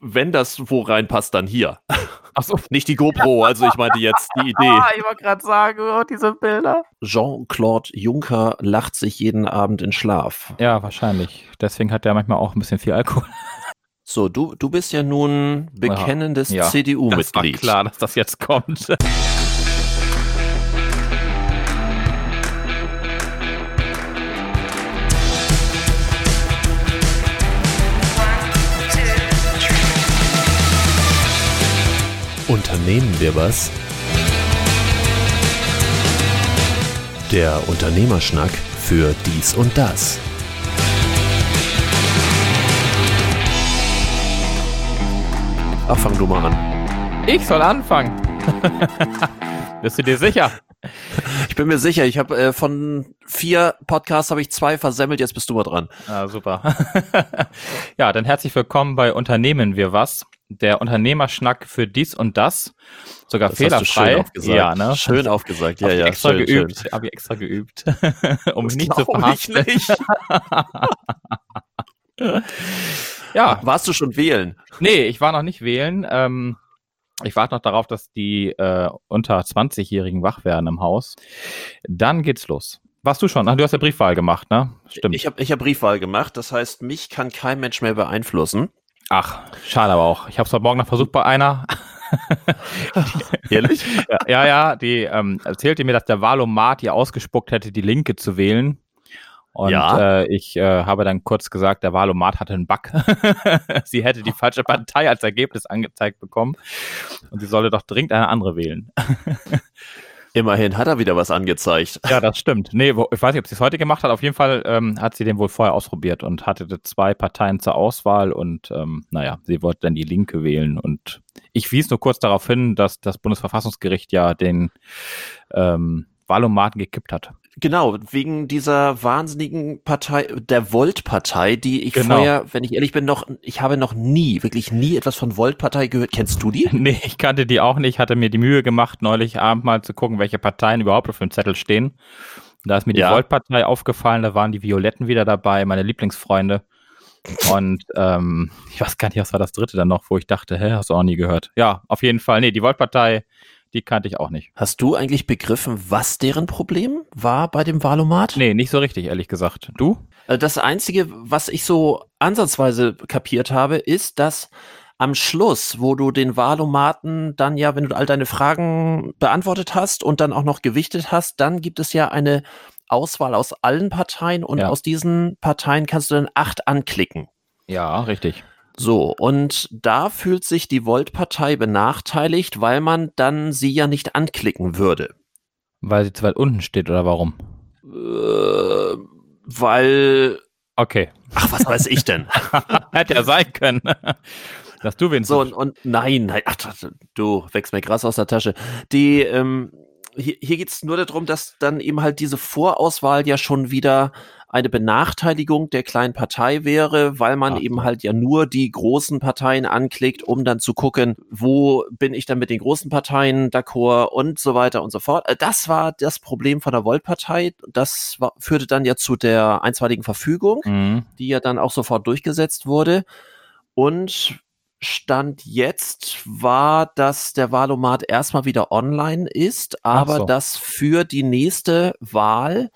wenn das wo reinpasst, dann hier. Achso, nicht die GoPro, also ich meinte jetzt die Idee. Ah, ich wollte gerade sagen, oh, diese Bilder. Jean-Claude Juncker lacht sich jeden Abend in Schlaf. Ja, wahrscheinlich. Deswegen hat er manchmal auch ein bisschen viel Alkohol. So, du, du bist ja nun bekennendes ja, CDU-Mitglied. Das war klar, dass das jetzt kommt. Unternehmen wir was? Der Unternehmerschnack für dies und das. Ach, fang du mal an. Ich soll anfangen. Bist du dir sicher? Ich bin mir sicher. Ich habe äh, von vier Podcasts habe ich zwei versemmelt. Jetzt bist du mal dran. Ah, super. ja, dann herzlich willkommen bei Unternehmen wir was der Unternehmerschnack für dies und das. Sogar das fehlerfrei. schön aufgesagt. Ja, ne? Schön aufgesagt, ja, ja. Extra schön, geübt. Habe ich extra geübt, um mich nicht zu verhaften. ja. Warst du schon wählen? Nee, ich war noch nicht wählen. Ähm, ich warte noch darauf, dass die äh, unter 20-Jährigen wach werden im Haus. Dann geht's los. Warst du schon? Ach, du hast ja Briefwahl gemacht, ne? Stimmt. Ich habe ich hab Briefwahl gemacht. Das heißt, mich kann kein Mensch mehr beeinflussen. Ach, schade aber auch. Ich habe es heute Morgen noch versucht bei einer. Ehrlich? ja, ja, die ähm, erzählte mir, dass der Wahlomat ihr ausgespuckt hätte, die Linke zu wählen. Und ja. äh, ich äh, habe dann kurz gesagt, der Wahlomat hatte einen Bug. sie hätte die falsche Partei als Ergebnis angezeigt bekommen und sie solle doch dringend eine andere wählen. Immerhin hat er wieder was angezeigt. Ja, das stimmt. Nee, wo, ich weiß nicht, ob sie es heute gemacht hat. Auf jeden Fall ähm, hat sie den wohl vorher ausprobiert und hatte zwei Parteien zur Auswahl und ähm, naja, sie wollte dann die Linke wählen. Und ich wies nur kurz darauf hin, dass das Bundesverfassungsgericht ja den ähm, Wahlomaten gekippt hat. Genau, wegen dieser wahnsinnigen Partei, der Volt-Partei, die ich genau. vorher, wenn ich ehrlich bin, noch, ich habe noch nie, wirklich nie etwas von Volt-Partei gehört. Kennst du die? Nee, ich kannte die auch nicht, hatte mir die Mühe gemacht, neulich Abend mal zu gucken, welche Parteien überhaupt auf dem Zettel stehen. Da ist mir die ja. Volt-Partei aufgefallen, da waren die Violetten wieder dabei, meine Lieblingsfreunde. Und ähm, ich weiß gar nicht, was war das dritte dann noch, wo ich dachte, hä, hast du auch nie gehört. Ja, auf jeden Fall. Nee, die Volt-Partei die kannte ich auch nicht. Hast du eigentlich begriffen, was deren Problem war bei dem Wahlomat? Nee, nicht so richtig, ehrlich gesagt. Du? Äh, das Einzige, was ich so ansatzweise kapiert habe, ist, dass am Schluss, wo du den Wahlomaten dann ja, wenn du all deine Fragen beantwortet hast und dann auch noch gewichtet hast, dann gibt es ja eine Auswahl aus allen Parteien und ja. aus diesen Parteien kannst du dann acht anklicken. Ja, richtig. So, und da fühlt sich die Volt-Partei benachteiligt, weil man dann sie ja nicht anklicken würde. Weil sie zu weit unten steht oder warum? Äh, weil. Okay. Ach, was weiß ich denn? Hätte ja sein können. Dass du wen So, und, und nein, nein, ach, du wächst mir krass aus der Tasche. Die, ähm, hier, hier geht es nur darum, dass dann eben halt diese Vorauswahl ja schon wieder eine Benachteiligung der kleinen Partei wäre, weil man Ach, eben halt ja nur die großen Parteien anklickt, um dann zu gucken, wo bin ich dann mit den großen Parteien d'accord und so weiter und so fort. Äh, das war das Problem von der Volt-Partei. Das war, führte dann ja zu der einstweiligen Verfügung, mhm. die ja dann auch sofort durchgesetzt wurde. Und Stand jetzt war, dass der Wahlomat erstmal wieder online ist, aber so. dass für die nächste Wahl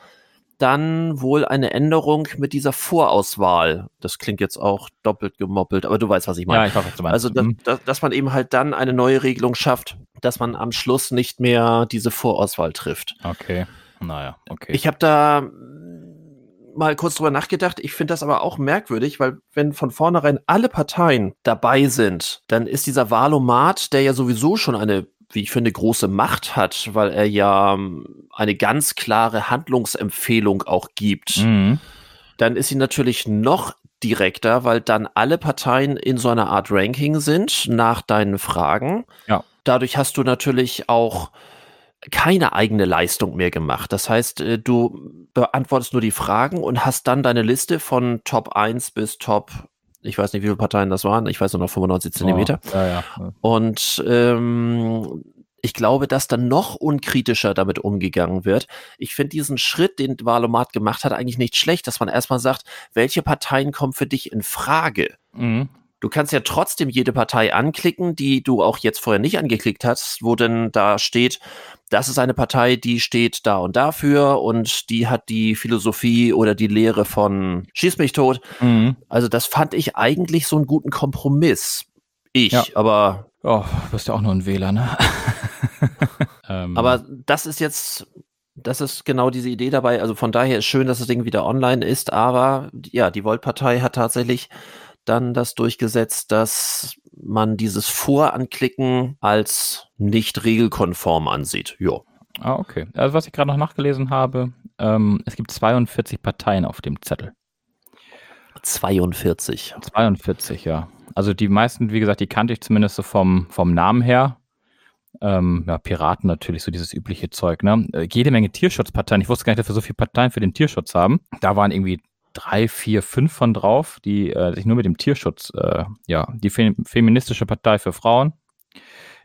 dann wohl eine Änderung mit dieser Vorauswahl. Das klingt jetzt auch doppelt gemoppelt, aber du weißt, was ich meine. Ja, ich was du meinst. Also, dass, mhm. dass, dass man eben halt dann eine neue Regelung schafft, dass man am Schluss nicht mehr diese Vorauswahl trifft. Okay. Naja, okay. Ich habe da mal kurz drüber nachgedacht. Ich finde das aber auch merkwürdig, weil wenn von vornherein alle Parteien dabei sind, dann ist dieser Wahlomat, der ja sowieso schon eine wie ich finde, große Macht hat, weil er ja ähm, eine ganz klare Handlungsempfehlung auch gibt, mhm. dann ist sie natürlich noch direkter, weil dann alle Parteien in so einer Art Ranking sind nach deinen Fragen. Ja. Dadurch hast du natürlich auch keine eigene Leistung mehr gemacht. Das heißt, äh, du beantwortest nur die Fragen und hast dann deine Liste von Top 1 bis Top ich weiß nicht, wie viele Parteien das waren. Ich weiß nur noch 95 Zentimeter. Oh, ja, ja. Und ähm, ich glaube, dass dann noch unkritischer damit umgegangen wird. Ich finde diesen Schritt, den Wahlomat gemacht hat, eigentlich nicht schlecht, dass man erstmal sagt, welche Parteien kommen für dich in Frage? Mhm. Du kannst ja trotzdem jede Partei anklicken, die du auch jetzt vorher nicht angeklickt hast, wo denn da steht, das ist eine Partei, die steht da und dafür und die hat die Philosophie oder die Lehre von Schieß mich tot. Mhm. Also das fand ich eigentlich so einen guten Kompromiss. Ich, ja. aber. Oh, bist ja auch nur ein Wähler, ne? ähm. Aber das ist jetzt das ist genau diese Idee dabei. Also von daher ist schön, dass das Ding wieder online ist, aber ja, die Volt-Partei hat tatsächlich dann das durchgesetzt, dass man dieses Voranklicken als nicht regelkonform ansieht. Ja. Ah, okay. Also was ich gerade noch nachgelesen habe, ähm, es gibt 42 Parteien auf dem Zettel. 42. 42, ja. Also die meisten, wie gesagt, die kannte ich zumindest so vom, vom Namen her. Ähm, ja, Piraten natürlich, so dieses übliche Zeug, ne? Äh, jede Menge Tierschutzparteien. Ich wusste gar nicht, dass wir so viele Parteien für den Tierschutz haben. Da waren irgendwie drei, vier, fünf von drauf, die äh, sich nur mit dem Tierschutz, äh, ja, die Fe feministische Partei für Frauen,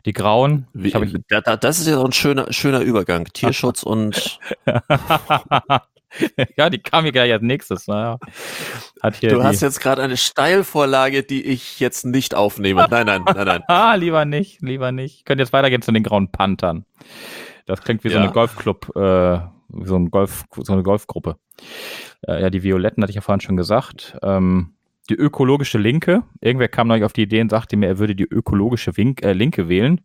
die Grauen. Wie, ich, da, da, das ist ja so ein schöner, schöner Übergang. Tierschutz und ja, die kam hier gleich als nächstes. Naja. Hat hier du hast jetzt gerade eine Steilvorlage, die ich jetzt nicht aufnehme. Nein, nein, nein, nein. ah, lieber nicht, lieber nicht. Könnt jetzt weitergehen zu den grauen Panthern. Das klingt wie ja. so eine Golfclub, äh, so, ein Golf, so eine Golfgruppe. Äh, ja, die Violetten hatte ich ja vorhin schon gesagt. Ähm, die ökologische Linke. Irgendwer kam neulich auf die Idee und sagte mir, er würde die ökologische Wink, äh, Linke wählen.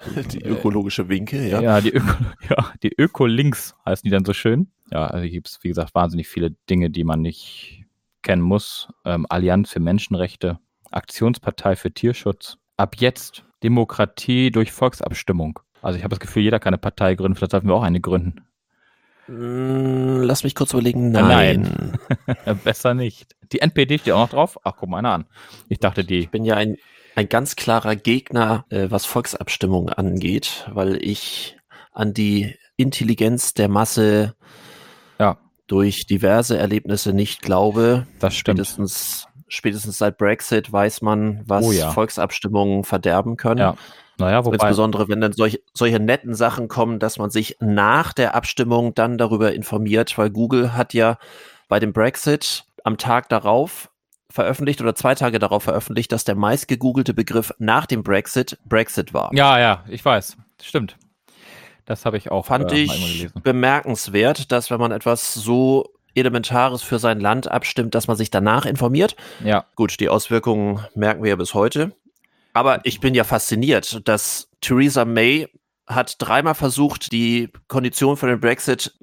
Die ökologische Winke, ja. Ja, die, Öko, ja, die Öko-Links heißen die dann so schön. Ja, also hier gibt es, wie gesagt, wahnsinnig viele Dinge, die man nicht kennen muss. Ähm, Allianz für Menschenrechte, Aktionspartei für Tierschutz. Ab jetzt Demokratie durch Volksabstimmung. Also ich habe das Gefühl, jeder kann eine Partei gründen, vielleicht sollten wir auch eine gründen. Hm, lass mich kurz überlegen. Nein. Nein. Besser nicht. Die NPD steht auch noch drauf. Ach, guck mal einer an. Ich dachte, die. Ich bin ja ein ein ganz klarer Gegner, äh, was Volksabstimmungen angeht, weil ich an die Intelligenz der Masse ja. durch diverse Erlebnisse nicht glaube. Das stimmt. Spätestens, spätestens seit Brexit weiß man, was oh ja. Volksabstimmungen verderben können. Ja. Naja, wobei, Insbesondere wenn dann solche, solche netten Sachen kommen, dass man sich nach der Abstimmung dann darüber informiert, weil Google hat ja bei dem Brexit am Tag darauf veröffentlicht oder zwei Tage darauf veröffentlicht, dass der meist gegoogelte Begriff nach dem Brexit Brexit war. Ja, ja, ich weiß. Stimmt. Das habe ich auch. Fand äh, ich bemerkenswert, dass wenn man etwas so Elementares für sein Land abstimmt, dass man sich danach informiert. Ja. Gut, die Auswirkungen merken wir ja bis heute. Aber ich bin ja fasziniert, dass Theresa May hat dreimal versucht, die Kondition für den Brexit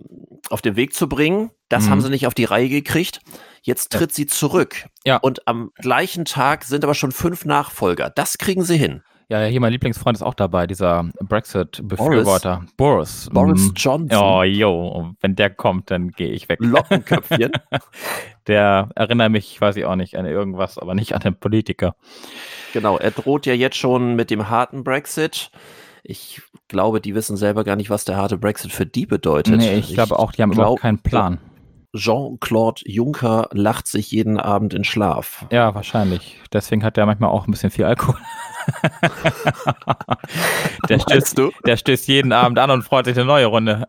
auf den Weg zu bringen. Das mhm. haben sie nicht auf die Reihe gekriegt. Jetzt tritt ja. sie zurück. Ja. Und am gleichen Tag sind aber schon fünf Nachfolger. Das kriegen sie hin. Ja, hier mein Lieblingsfreund ist auch dabei, dieser Brexit-Befürworter. Boris. Boris, Boris mm. Johnson. Oh, jo, wenn der kommt, dann gehe ich weg. Lockenköpfchen. der erinnert mich, weiß ich auch nicht, an irgendwas, aber nicht an den Politiker. Genau, er droht ja jetzt schon mit dem harten Brexit. Ich glaube, die wissen selber gar nicht, was der harte Brexit für die bedeutet. Nee, ich, ich glaube auch, die haben glaub, überhaupt keinen Plan. Jean-Claude Juncker lacht sich jeden Abend in Schlaf. Ja, wahrscheinlich. Deswegen hat er manchmal auch ein bisschen viel Alkohol. der, stößt, du? der stößt jeden Abend an und freut sich eine neue Runde.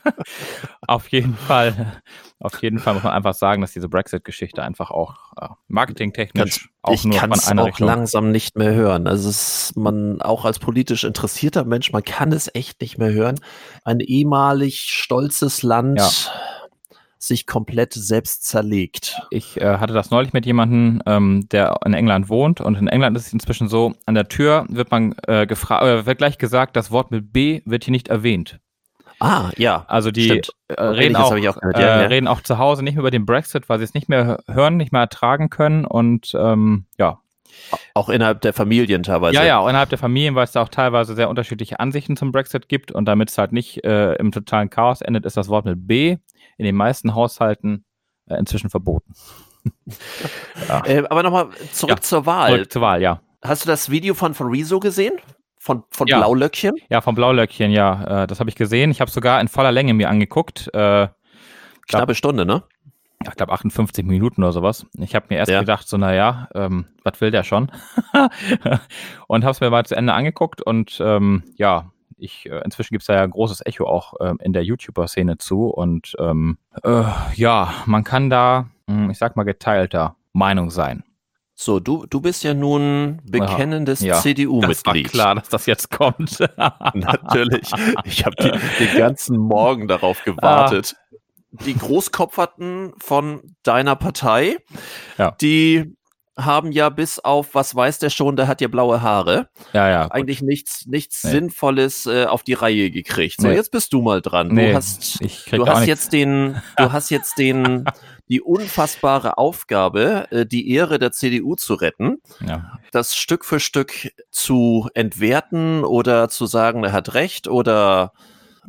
auf jeden Fall. Auf jeden Fall muss man einfach sagen, dass diese Brexit-Geschichte einfach auch äh, marketingtechnisch auch ich nur von einer auch Richtung. langsam nicht mehr hören. Also es ist man auch als politisch interessierter Mensch, man kann es echt nicht mehr hören. Ein ehemalig stolzes Land. Ja sich komplett selbst zerlegt. Ich äh, hatte das neulich mit jemandem, ähm, der in England wohnt und in England ist es inzwischen so, an der Tür wird man äh, gefragt, äh, wird gleich gesagt, das Wort mit B wird hier nicht erwähnt. Ah, ja. Also die äh, reden, auch, auch gehört, äh, ja. reden auch zu Hause nicht mehr über den Brexit, weil sie es nicht mehr hören, nicht mehr ertragen können und ähm, ja. Auch innerhalb der Familien teilweise. Ja, ja, auch innerhalb der Familien, weil es da auch teilweise sehr unterschiedliche Ansichten zum Brexit gibt und damit es halt nicht äh, im totalen Chaos endet, ist das Wort mit B in den meisten Haushalten äh, inzwischen verboten. ja. äh, aber nochmal zurück zur Wahl. Zurück zur Wahl, ja. Hast du das Video von, von Rezo gesehen? Von, von ja. Blaulöckchen? Ja, von Blaulöckchen, ja. Äh, das habe ich gesehen. Ich habe sogar in voller Länge mir angeguckt. Äh, Knappe Stunde, ne? ich glaube 58 Minuten oder sowas. Ich habe mir erst ja. gedacht, so naja, ähm, was will der schon? und habe es mir mal zu Ende angeguckt und ähm, ja, ich, äh, inzwischen gibt es da ja ein großes Echo auch ähm, in der YouTuber-Szene zu und ähm, äh, ja, man kann da, hm, ich sag mal, geteilter Meinung sein. So, du, du bist ja nun bekennendes ja, CDU-Mitglied. Das war klar, dass das jetzt kommt. Natürlich. Ich habe den ganzen Morgen darauf gewartet. Ah. Die Großkopferten von deiner Partei, ja. die haben ja bis auf, was weiß der schon, der hat ja blaue Haare. Ja, ja. Eigentlich nichts, nichts nee. Sinnvolles äh, auf die Reihe gekriegt. So, nee. jetzt bist du mal dran. Nee, du hast, du hast jetzt den, du hast jetzt den, die unfassbare Aufgabe, äh, die Ehre der CDU zu retten, ja. das Stück für Stück zu entwerten oder zu sagen, er hat recht oder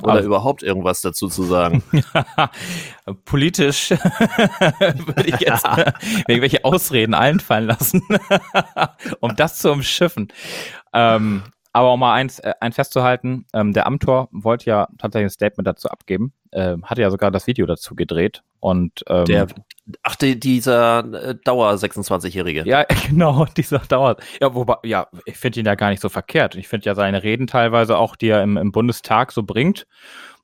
oder also, überhaupt irgendwas dazu zu sagen? Politisch würde ich jetzt irgendwelche Ausreden einfallen lassen, um das zu umschiffen. Ähm, aber um mal eins, äh, eins festzuhalten, ähm, der Amtor wollte ja tatsächlich ein Statement dazu abgeben, äh, hatte ja sogar das Video dazu gedreht und ähm, der, ach, die, dieser äh, Dauer 26-Jährige. Ja, genau, dieser Dauer. Ja, wobei, ja, ich finde ihn ja gar nicht so verkehrt. Ich finde ja seine Reden teilweise auch, die er im, im Bundestag so bringt,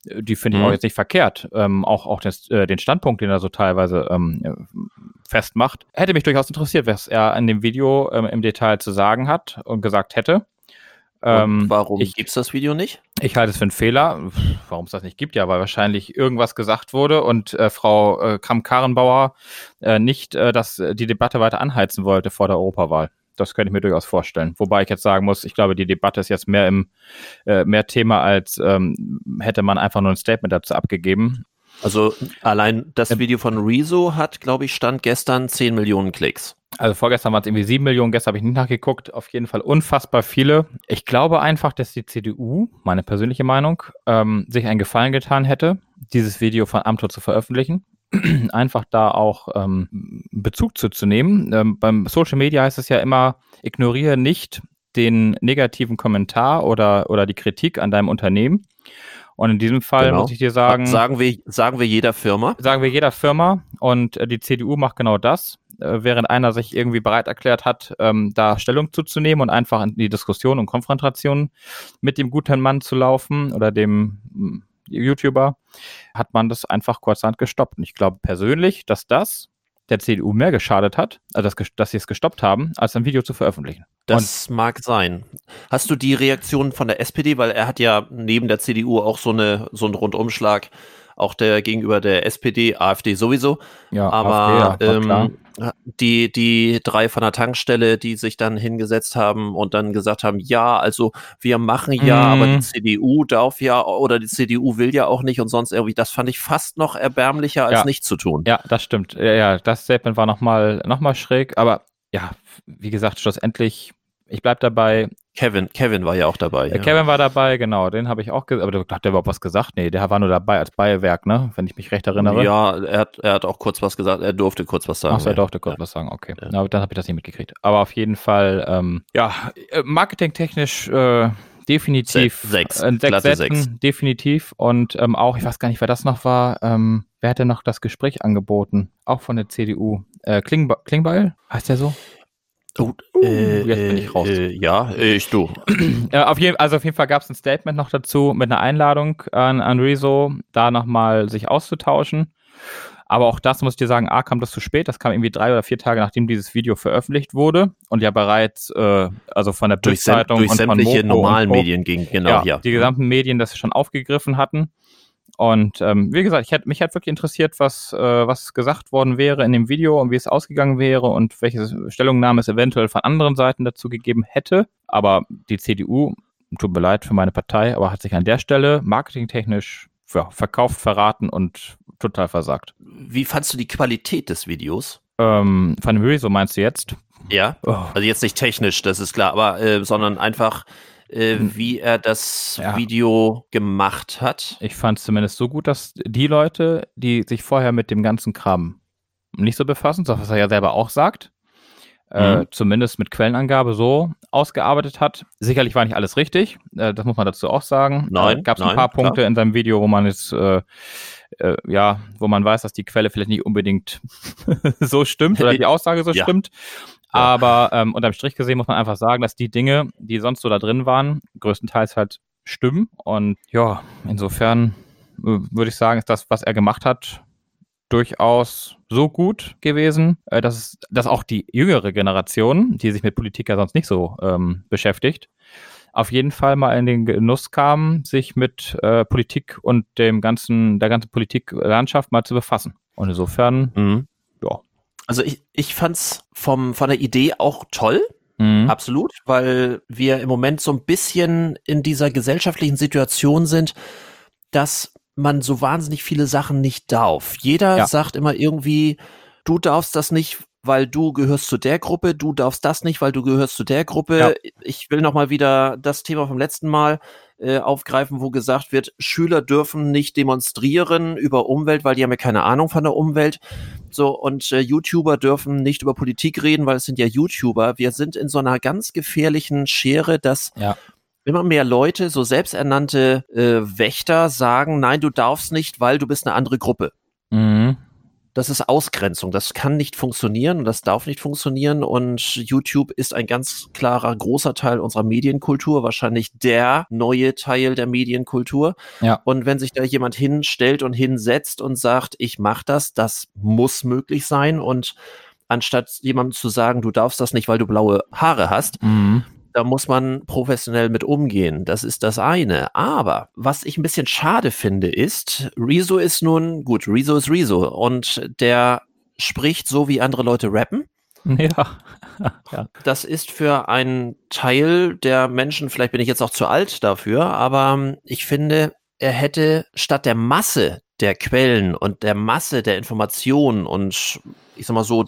äh, die finde ich mhm. auch jetzt nicht verkehrt. Ähm, auch auch des, äh, den Standpunkt, den er so teilweise ähm, festmacht. Hätte mich durchaus interessiert, was er in dem Video ähm, im Detail zu sagen hat und gesagt hätte. Ähm, warum gibt es das Video nicht? Ich halte es für einen Fehler. Warum es das nicht gibt, ja, weil wahrscheinlich irgendwas gesagt wurde und äh, Frau äh, Kramp-Karrenbauer äh, nicht äh, das, äh, die Debatte weiter anheizen wollte vor der Europawahl. Das könnte ich mir durchaus vorstellen. Wobei ich jetzt sagen muss, ich glaube, die Debatte ist jetzt mehr im äh, mehr Thema, als ähm, hätte man einfach nur ein Statement dazu abgegeben. Also allein das Video von Rezo hat, glaube ich, stand gestern 10 Millionen Klicks. Also vorgestern waren es irgendwie 7 Millionen, gestern habe ich nicht nachgeguckt. Auf jeden Fall unfassbar viele. Ich glaube einfach, dass die CDU, meine persönliche Meinung, ähm, sich einen Gefallen getan hätte, dieses Video von Amtor zu veröffentlichen. einfach da auch ähm, Bezug zuzunehmen. Ähm, beim Social Media heißt es ja immer, ignoriere nicht den negativen Kommentar oder, oder die Kritik an deinem Unternehmen. Und in diesem Fall genau. muss ich dir sagen. Sagen wir, sagen wir jeder Firma. Sagen wir jeder Firma. Und äh, die CDU macht genau das. Äh, während einer sich irgendwie bereit erklärt hat, ähm, da Stellung zuzunehmen und einfach in die Diskussion und Konfrontation mit dem guten Mann zu laufen oder dem hm, YouTuber, hat man das einfach kurzerhand gestoppt. Und ich glaube persönlich, dass das der CDU mehr geschadet hat, also dass, dass sie es gestoppt haben, als ein Video zu veröffentlichen. Das und mag sein. Hast du die Reaktion von der SPD, weil er hat ja neben der CDU auch so eine so einen Rundumschlag auch der gegenüber der SPD, AfD sowieso. Ja, aber AfD, ja, ähm, die, die drei von der Tankstelle, die sich dann hingesetzt haben und dann gesagt haben, ja, also wir machen ja, mhm. aber die CDU darf ja oder die CDU will ja auch nicht und sonst irgendwie, das fand ich fast noch erbärmlicher als ja. nicht zu tun. Ja, das stimmt. Ja, ja das Statement war nochmal noch mal schräg, aber ja, wie gesagt, schlussendlich ich bleib dabei. Kevin, Kevin war ja auch dabei. Ja. Kevin war dabei, genau. Den habe ich auch gesagt. Aber hat der überhaupt was gesagt? Nee, der war nur dabei als Beiwerk, ne? Wenn ich mich recht erinnere. Ja, er hat, er hat auch kurz was gesagt. Er durfte kurz was sagen. Ach so, er durfte kurz ja. was sagen, okay. Na, dann habe ich das nicht mitgekriegt. Aber auf jeden Fall, ähm, ja, äh, marketingtechnisch äh, definitiv. Se sechs. Äh, sechs Sätzen, sechs. definitiv. Und ähm, auch, ich weiß gar nicht, wer das noch war. Ähm, wer hatte noch das Gespräch angeboten? Auch von der CDU. Äh, Klingbe Klingbeil? Heißt der so? Oh, äh, jetzt bin ich raus. Äh, ja, ich du. auf jeden, also auf jeden Fall gab es ein Statement noch dazu mit einer Einladung an, an Rezo, da nochmal sich auszutauschen. Aber auch das muss ich dir sagen, A, kam das zu spät. Das kam irgendwie drei oder vier Tage, nachdem dieses Video veröffentlicht wurde und ja bereits, äh, also von der Bildzeitung und sämtliche von normalen Medien ging, genau, ja, ja. Die gesamten Medien das schon aufgegriffen hatten. Und ähm, wie gesagt, ich hätte, mich hat wirklich interessiert, was, äh, was gesagt worden wäre in dem Video und wie es ausgegangen wäre und welche Stellungnahme es eventuell von anderen Seiten dazu gegeben hätte. Aber die CDU, tut mir leid für meine Partei, aber hat sich an der Stelle marketingtechnisch ja, verkauft, verraten und total versagt. Wie fandst du die Qualität des Videos? Ähm, von dem Video, so meinst du jetzt? Ja, oh. also jetzt nicht technisch, das ist klar, aber äh, sondern einfach äh, wie er das ja. Video gemacht hat. Ich fand es zumindest so gut, dass die Leute, die sich vorher mit dem ganzen Kram nicht so befassen, so was er ja selber auch sagt, äh, mhm. zumindest mit Quellenangabe so ausgearbeitet hat. Sicherlich war nicht alles richtig, äh, das muss man dazu auch sagen. Nein, gab es ein paar Punkte klar. in seinem Video, wo man jetzt äh, äh, ja, wo man weiß, dass die Quelle vielleicht nicht unbedingt so stimmt oder die Aussage so ja. stimmt. Aber ähm, unterm Strich gesehen muss man einfach sagen, dass die Dinge, die sonst so da drin waren, größtenteils halt stimmen. Und ja, insofern äh, würde ich sagen, ist das, was er gemacht hat, durchaus so gut gewesen, äh, dass, es, dass auch die jüngere Generation, die sich mit Politik ja sonst nicht so ähm, beschäftigt, auf jeden Fall mal in den Genuss kam, sich mit äh, Politik und dem ganzen, der ganzen Politiklandschaft mal zu befassen. Und insofern, mhm. Also ich, ich fand's vom, von der Idee auch toll. Mhm. Absolut, weil wir im Moment so ein bisschen in dieser gesellschaftlichen Situation sind, dass man so wahnsinnig viele Sachen nicht darf. Jeder ja. sagt immer irgendwie, du darfst das nicht, weil du gehörst zu der Gruppe, du darfst das nicht, weil du gehörst zu der Gruppe. Ja. Ich will noch mal wieder das Thema vom letzten Mal äh, aufgreifen, wo gesagt wird, Schüler dürfen nicht demonstrieren über Umwelt, weil die haben ja keine Ahnung von der Umwelt. So und äh, YouTuber dürfen nicht über Politik reden, weil es sind ja YouTuber. Wir sind in so einer ganz gefährlichen Schere, dass ja immer mehr Leute, so selbsternannte äh, Wächter, sagen, nein, du darfst nicht, weil du bist eine andere Gruppe. Das ist Ausgrenzung. Das kann nicht funktionieren und das darf nicht funktionieren. Und YouTube ist ein ganz klarer, großer Teil unserer Medienkultur, wahrscheinlich der neue Teil der Medienkultur. Ja. Und wenn sich da jemand hinstellt und hinsetzt und sagt, ich mache das, das muss möglich sein. Und anstatt jemandem zu sagen, du darfst das nicht, weil du blaue Haare hast, mhm da muss man professionell mit umgehen. Das ist das eine. Aber was ich ein bisschen schade finde, ist, Rezo ist nun, gut, Rezo ist Rezo und der spricht so, wie andere Leute rappen. Ja. ja. Das ist für einen Teil der Menschen, vielleicht bin ich jetzt auch zu alt dafür, aber ich finde, er hätte statt der Masse der Quellen und der Masse der Informationen und ich sag mal so,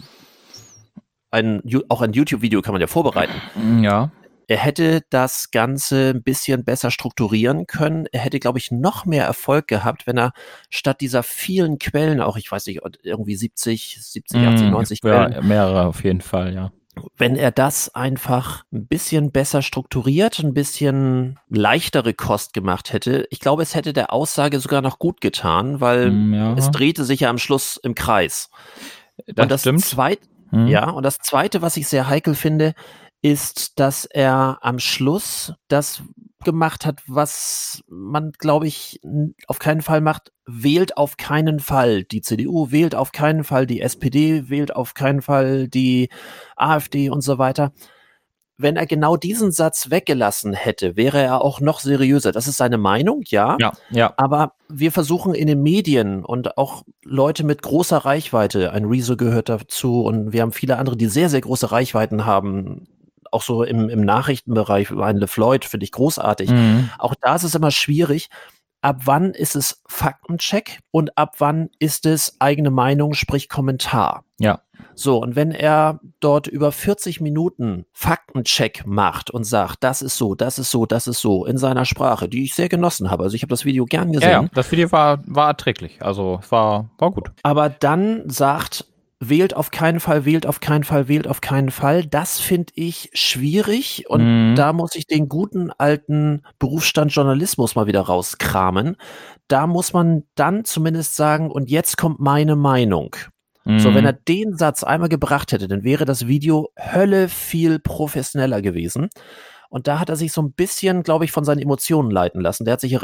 ein, auch ein YouTube-Video kann man ja vorbereiten. Ja. Er hätte das Ganze ein bisschen besser strukturieren können. Er hätte, glaube ich, noch mehr Erfolg gehabt, wenn er statt dieser vielen Quellen, auch ich weiß nicht, irgendwie 70, 70, 80, 90 Quellen. Ja, mehrere auf jeden Fall, ja. Wenn er das einfach ein bisschen besser strukturiert, ein bisschen leichtere Kost gemacht hätte, ich glaube, es hätte der Aussage sogar noch gut getan, weil mm, ja. es drehte sich ja am Schluss im Kreis. Das, und das stimmt. Zweit, hm. Ja, und das zweite, was ich sehr heikel finde, ist, dass er am Schluss das gemacht hat, was man, glaube ich, auf keinen Fall macht, wählt auf keinen Fall die CDU, wählt auf keinen Fall die SPD, wählt auf keinen Fall die AfD und so weiter. Wenn er genau diesen Satz weggelassen hätte, wäre er auch noch seriöser. Das ist seine Meinung, ja. Ja, ja. Aber wir versuchen in den Medien und auch Leute mit großer Reichweite, ein Rezo gehört dazu und wir haben viele andere, die sehr, sehr große Reichweiten haben, auch so im, im Nachrichtenbereich, ein LeFloid finde ich großartig. Mhm. Auch da ist es immer schwierig. Ab wann ist es Faktencheck und ab wann ist es eigene Meinung, sprich Kommentar? Ja. So, und wenn er dort über 40 Minuten Faktencheck macht und sagt, das ist so, das ist so, das ist so, in seiner Sprache, die ich sehr genossen habe. Also ich habe das Video gern gesehen. Ja, ja, das Video war, war erträglich. Also war, war gut. Aber dann sagt, wählt auf keinen Fall, wählt auf keinen Fall, wählt auf keinen Fall. Das finde ich schwierig und mhm. da muss ich den guten alten Berufsstand Journalismus mal wieder rauskramen. Da muss man dann zumindest sagen, und jetzt kommt meine Meinung. Mhm. So, wenn er den Satz einmal gebracht hätte, dann wäre das Video Hölle viel professioneller gewesen. Und da hat er sich so ein bisschen, glaube ich, von seinen Emotionen leiten lassen. Der hat sich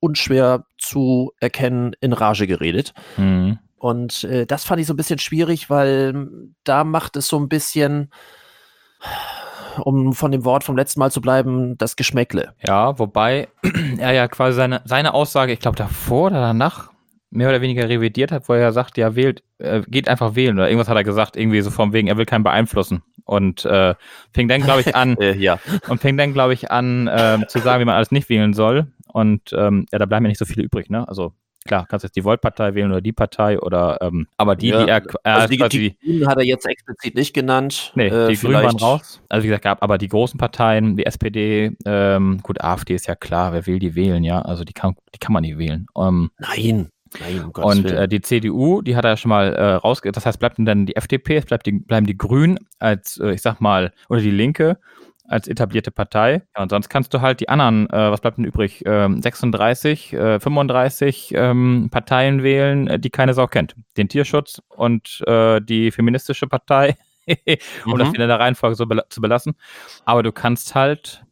unschwer zu erkennen in Rage geredet. Mhm. Und äh, das fand ich so ein bisschen schwierig, weil da macht es so ein bisschen, um von dem Wort vom letzten Mal zu bleiben, das Geschmäckle. Ja, wobei er ja quasi seine, seine Aussage, ich glaube davor oder danach, mehr oder weniger revidiert hat, wo er sagt, ja, wählt, äh, geht einfach wählen oder irgendwas hat er gesagt, irgendwie so vom wegen, er will keinen beeinflussen. Und äh, fing dann, glaube ich, an, äh, ja. und fing dann, glaube ich, an äh, zu sagen, wie man alles nicht wählen soll. Und ähm, ja, da bleiben ja nicht so viele übrig, ne? Also Klar, kannst jetzt die Volt-Partei wählen oder die Partei oder ähm, aber die, ja, die er, er also die, quasi, die Grünen hat er jetzt explizit nicht genannt. Nee, äh, die Grünen waren raus. Also wie gesagt, gab aber die großen Parteien, die SPD, ähm, gut, AfD ist ja klar, wer will die wählen, ja. Also die kann, die kann man nicht wählen. Ähm, Nein. Nein, um und äh, die CDU, die hat er schon mal äh, rausge... Das heißt, bleibt dann die FDP, es bleibt die, bleiben die Grünen als, äh, ich sag mal, oder die Linke als etablierte Partei. Ja, und sonst kannst du halt die anderen, äh, was bleibt denn übrig, ähm, 36, äh, 35 ähm, Parteien wählen, äh, die keine Sau kennt. Den Tierschutz und äh, die feministische Partei, um mhm. das wieder in der Reihenfolge so be zu belassen. Aber du kannst halt,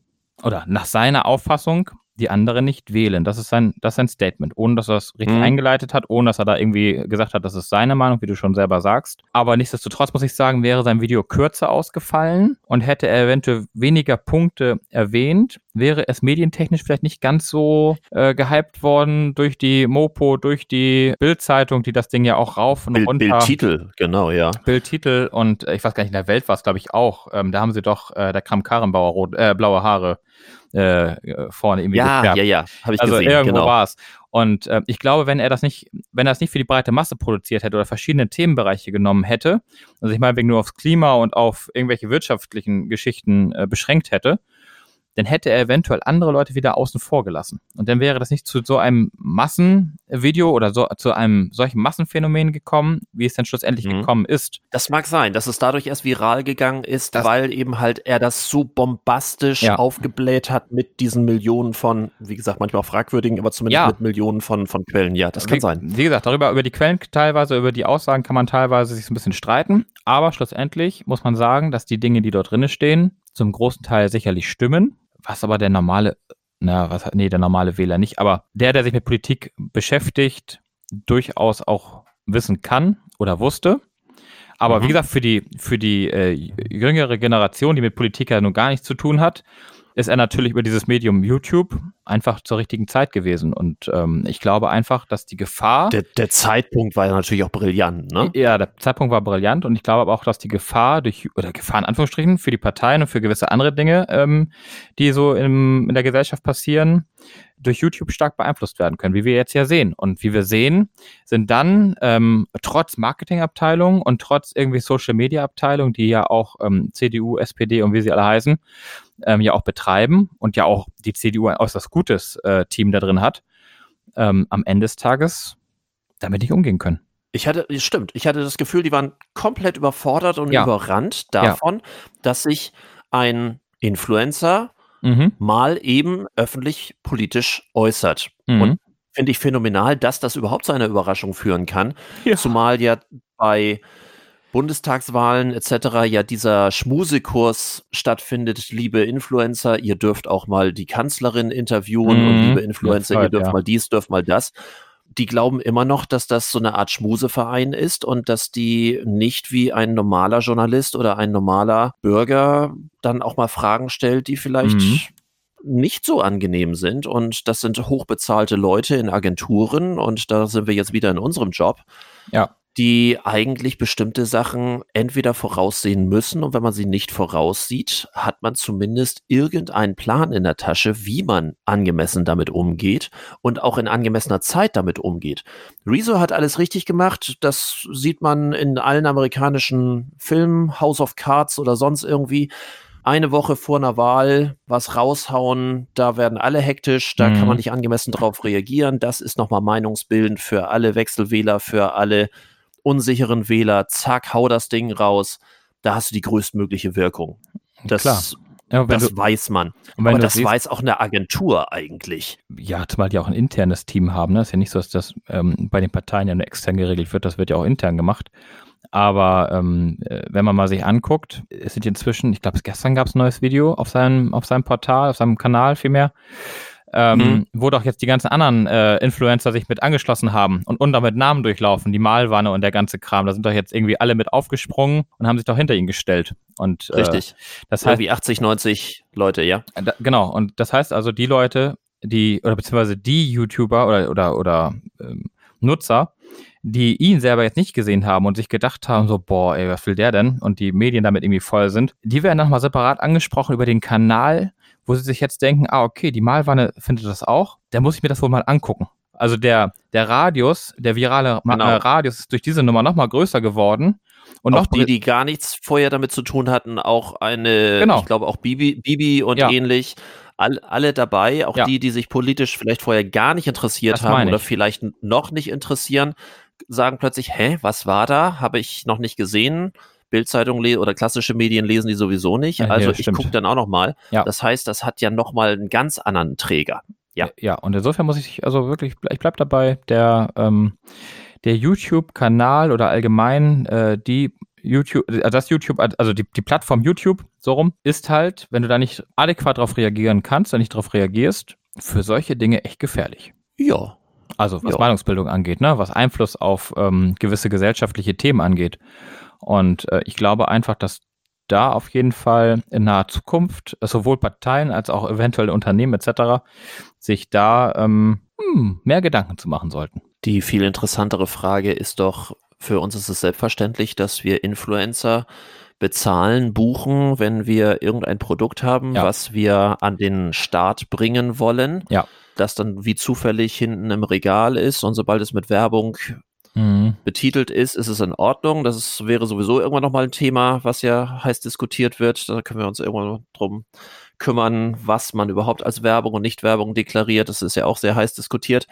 oder nach seiner Auffassung, die andere nicht wählen. Das ist sein, das ist sein Statement, ohne dass er es richtig mhm. eingeleitet hat, ohne dass er da irgendwie gesagt hat, das ist seine Meinung, wie du schon selber sagst. Aber nichtsdestotrotz muss ich sagen, wäre sein Video kürzer ausgefallen und hätte er eventuell weniger Punkte erwähnt, wäre es medientechnisch vielleicht nicht ganz so äh, gehypt worden durch die Mopo, durch die Bildzeitung, die das Ding ja auch rauf und Bild, runter. Bildtitel, genau, ja. Bildtitel und äh, ich weiß gar nicht, in der Welt war es, glaube ich, auch. Ähm, da haben sie doch äh, der Kram Karrenbauer rot, äh, blaue Haare äh, vorne irgendwie Ja, gefärbt. ja, ja, habe ich also gesehen. irgendwo genau. war es. Und äh, ich glaube, wenn er das nicht, wenn er das nicht für die breite Masse produziert hätte oder verschiedene Themenbereiche genommen hätte, also ich meine, nur aufs Klima und auf irgendwelche wirtschaftlichen Geschichten äh, beschränkt hätte, dann hätte er eventuell andere Leute wieder außen vor gelassen. Und dann wäre das nicht zu so einem Massenvideo oder so, zu einem solchen Massenphänomen gekommen, wie es dann schlussendlich mhm. gekommen ist. Das mag sein, dass es dadurch erst viral gegangen ist, das weil eben halt er das so bombastisch ja. aufgebläht hat mit diesen Millionen von, wie gesagt, manchmal auch fragwürdigen, aber zumindest ja. mit Millionen von, von Quellen. Ja, das kann wie, sein. Wie gesagt, darüber, über die Quellen teilweise, über die Aussagen kann man teilweise sich so ein bisschen streiten. Aber schlussendlich muss man sagen, dass die Dinge, die dort drinnen stehen, zum großen Teil sicherlich stimmen, was aber der normale, na, was, nee, der normale Wähler nicht, aber der, der sich mit Politik beschäftigt, durchaus auch wissen kann oder wusste. Aber mhm. wie gesagt, für die, für die äh, jüngere Generation, die mit Politik ja nun gar nichts zu tun hat, ist er natürlich über dieses Medium YouTube einfach zur richtigen Zeit gewesen. Und ähm, ich glaube einfach, dass die Gefahr. Der, der, Zeitpunkt war ja natürlich auch brillant, ne? Ja, der Zeitpunkt war brillant und ich glaube aber auch, dass die Gefahr durch, oder Gefahr in Anführungsstrichen, für die Parteien und für gewisse andere Dinge, ähm, die so im, in der Gesellschaft passieren, durch YouTube stark beeinflusst werden können, wie wir jetzt ja sehen. Und wie wir sehen, sind dann ähm, trotz Marketingabteilung und trotz irgendwie Social Media Abteilung, die ja auch ähm, CDU, SPD und wie sie alle heißen, ähm, ja auch betreiben und ja auch die CDU ein äußerst gutes äh, Team da drin hat, ähm, am Ende des Tages damit nicht umgehen können. Ich hatte, stimmt, ich hatte das Gefühl, die waren komplett überfordert und ja. überrannt davon, ja. dass sich ein Influencer mhm. mal eben öffentlich politisch äußert. Mhm. Und finde ich phänomenal, dass das überhaupt zu einer Überraschung führen kann. Ja. Zumal ja bei Bundestagswahlen etc. ja dieser Schmusekurs stattfindet, liebe Influencer, ihr dürft auch mal die Kanzlerin interviewen mhm. und liebe Influencer, ja, ihr dürft ja. mal dies, dürft mal das. Die glauben immer noch, dass das so eine Art Schmuseverein ist und dass die nicht wie ein normaler Journalist oder ein normaler Bürger dann auch mal Fragen stellt, die vielleicht mhm nicht so angenehm sind. Und das sind hochbezahlte Leute in Agenturen. Und da sind wir jetzt wieder in unserem Job. Ja die eigentlich bestimmte Sachen entweder voraussehen müssen und wenn man sie nicht voraussieht, hat man zumindest irgendeinen Plan in der Tasche, wie man angemessen damit umgeht und auch in angemessener Zeit damit umgeht. Rezo hat alles richtig gemacht, das sieht man in allen amerikanischen Filmen, House of Cards oder sonst irgendwie eine Woche vor einer Wahl was raushauen, da werden alle hektisch, da mhm. kann man mhm. nicht angemessen drauf reagieren. Das ist nochmal meinungsbildend für alle Wechselwähler, für alle unsicheren Wähler, zack, hau das Ding raus. Da hast du die größtmögliche Wirkung. Das, Klar. Ja, das du, weiß man. Aber das siehst, weiß auch eine Agentur eigentlich. Ja, zumal die auch ein internes Team haben. Ne? Ist ja nicht so, dass das ähm, bei den Parteien ja nur extern geregelt wird. Das wird ja auch intern gemacht. Aber ähm, äh, wenn man mal sich anguckt, es sind inzwischen, ich glaube, gestern gab es ein neues Video auf seinem, auf seinem Portal, auf seinem Kanal vielmehr ähm, mhm. wo doch jetzt die ganzen anderen äh, Influencer sich mit angeschlossen haben und unter mit Namen durchlaufen, die Malwanne und der ganze Kram. Da sind doch jetzt irgendwie alle mit aufgesprungen und haben sich doch hinter ihn gestellt. Und, äh, Richtig. Das heißt, wie 80, 90 Leute, ja. Äh, da, genau. Und das heißt also, die Leute, die, oder beziehungsweise die YouTuber oder, oder, oder ähm, Nutzer, die ihn selber jetzt nicht gesehen haben und sich gedacht haben, so, boah, ey, was will der denn? Und die Medien damit irgendwie voll sind, die werden nochmal separat angesprochen über den Kanal wo sie sich jetzt denken, ah, okay, die Malwanne findet das auch, dann muss ich mir das wohl mal angucken. Also der, der Radius, der virale genau. äh, Radius ist durch diese Nummer nochmal größer geworden. Und auch noch die, die gar nichts vorher damit zu tun hatten, auch eine, genau. ich glaube auch Bibi, Bibi und ja. ähnlich, all, alle dabei, auch ja. die, die sich politisch vielleicht vorher gar nicht interessiert das haben oder vielleicht noch nicht interessieren, sagen plötzlich, hä, was war da? Habe ich noch nicht gesehen. Bildzeitung oder klassische Medien lesen die sowieso nicht. Ja, also ich gucke dann auch noch mal. Ja. Das heißt, das hat ja noch mal einen ganz anderen Träger. Ja. Ja, und insofern muss ich also wirklich, ich bleib dabei, der, ähm, der YouTube-Kanal oder allgemein äh, die YouTube, also das YouTube, also die, die Plattform YouTube, so rum, ist halt, wenn du da nicht adäquat darauf reagieren kannst, wenn nicht darauf reagierst, für solche Dinge echt gefährlich. Ja. Also was Ja. Meinungsbildung angeht, ne? was Einfluss auf ähm, gewisse gesellschaftliche Themen angeht. Und äh, ich glaube einfach, dass da auf jeden Fall in naher Zukunft äh, sowohl Parteien als auch eventuell Unternehmen etc. sich da ähm, hm, mehr Gedanken zu machen sollten. Die viel interessantere Frage ist doch, für uns ist es selbstverständlich, dass wir Influencer bezahlen, buchen, wenn wir irgendein Produkt haben, Ja. was wir an den Start bringen wollen. Ja. Das dann wie zufällig hinten im Regal ist und sobald es mit Werbung Mhm. betitelt ist, ist es in Ordnung. Das ist, wäre sowieso irgendwann nochmal ein Thema, was ja heiß diskutiert wird. Da können wir uns irgendwann drum kümmern, was man überhaupt als Werbung und Nicht-Werbung deklariert. Das ist ja auch sehr heiß diskutiert.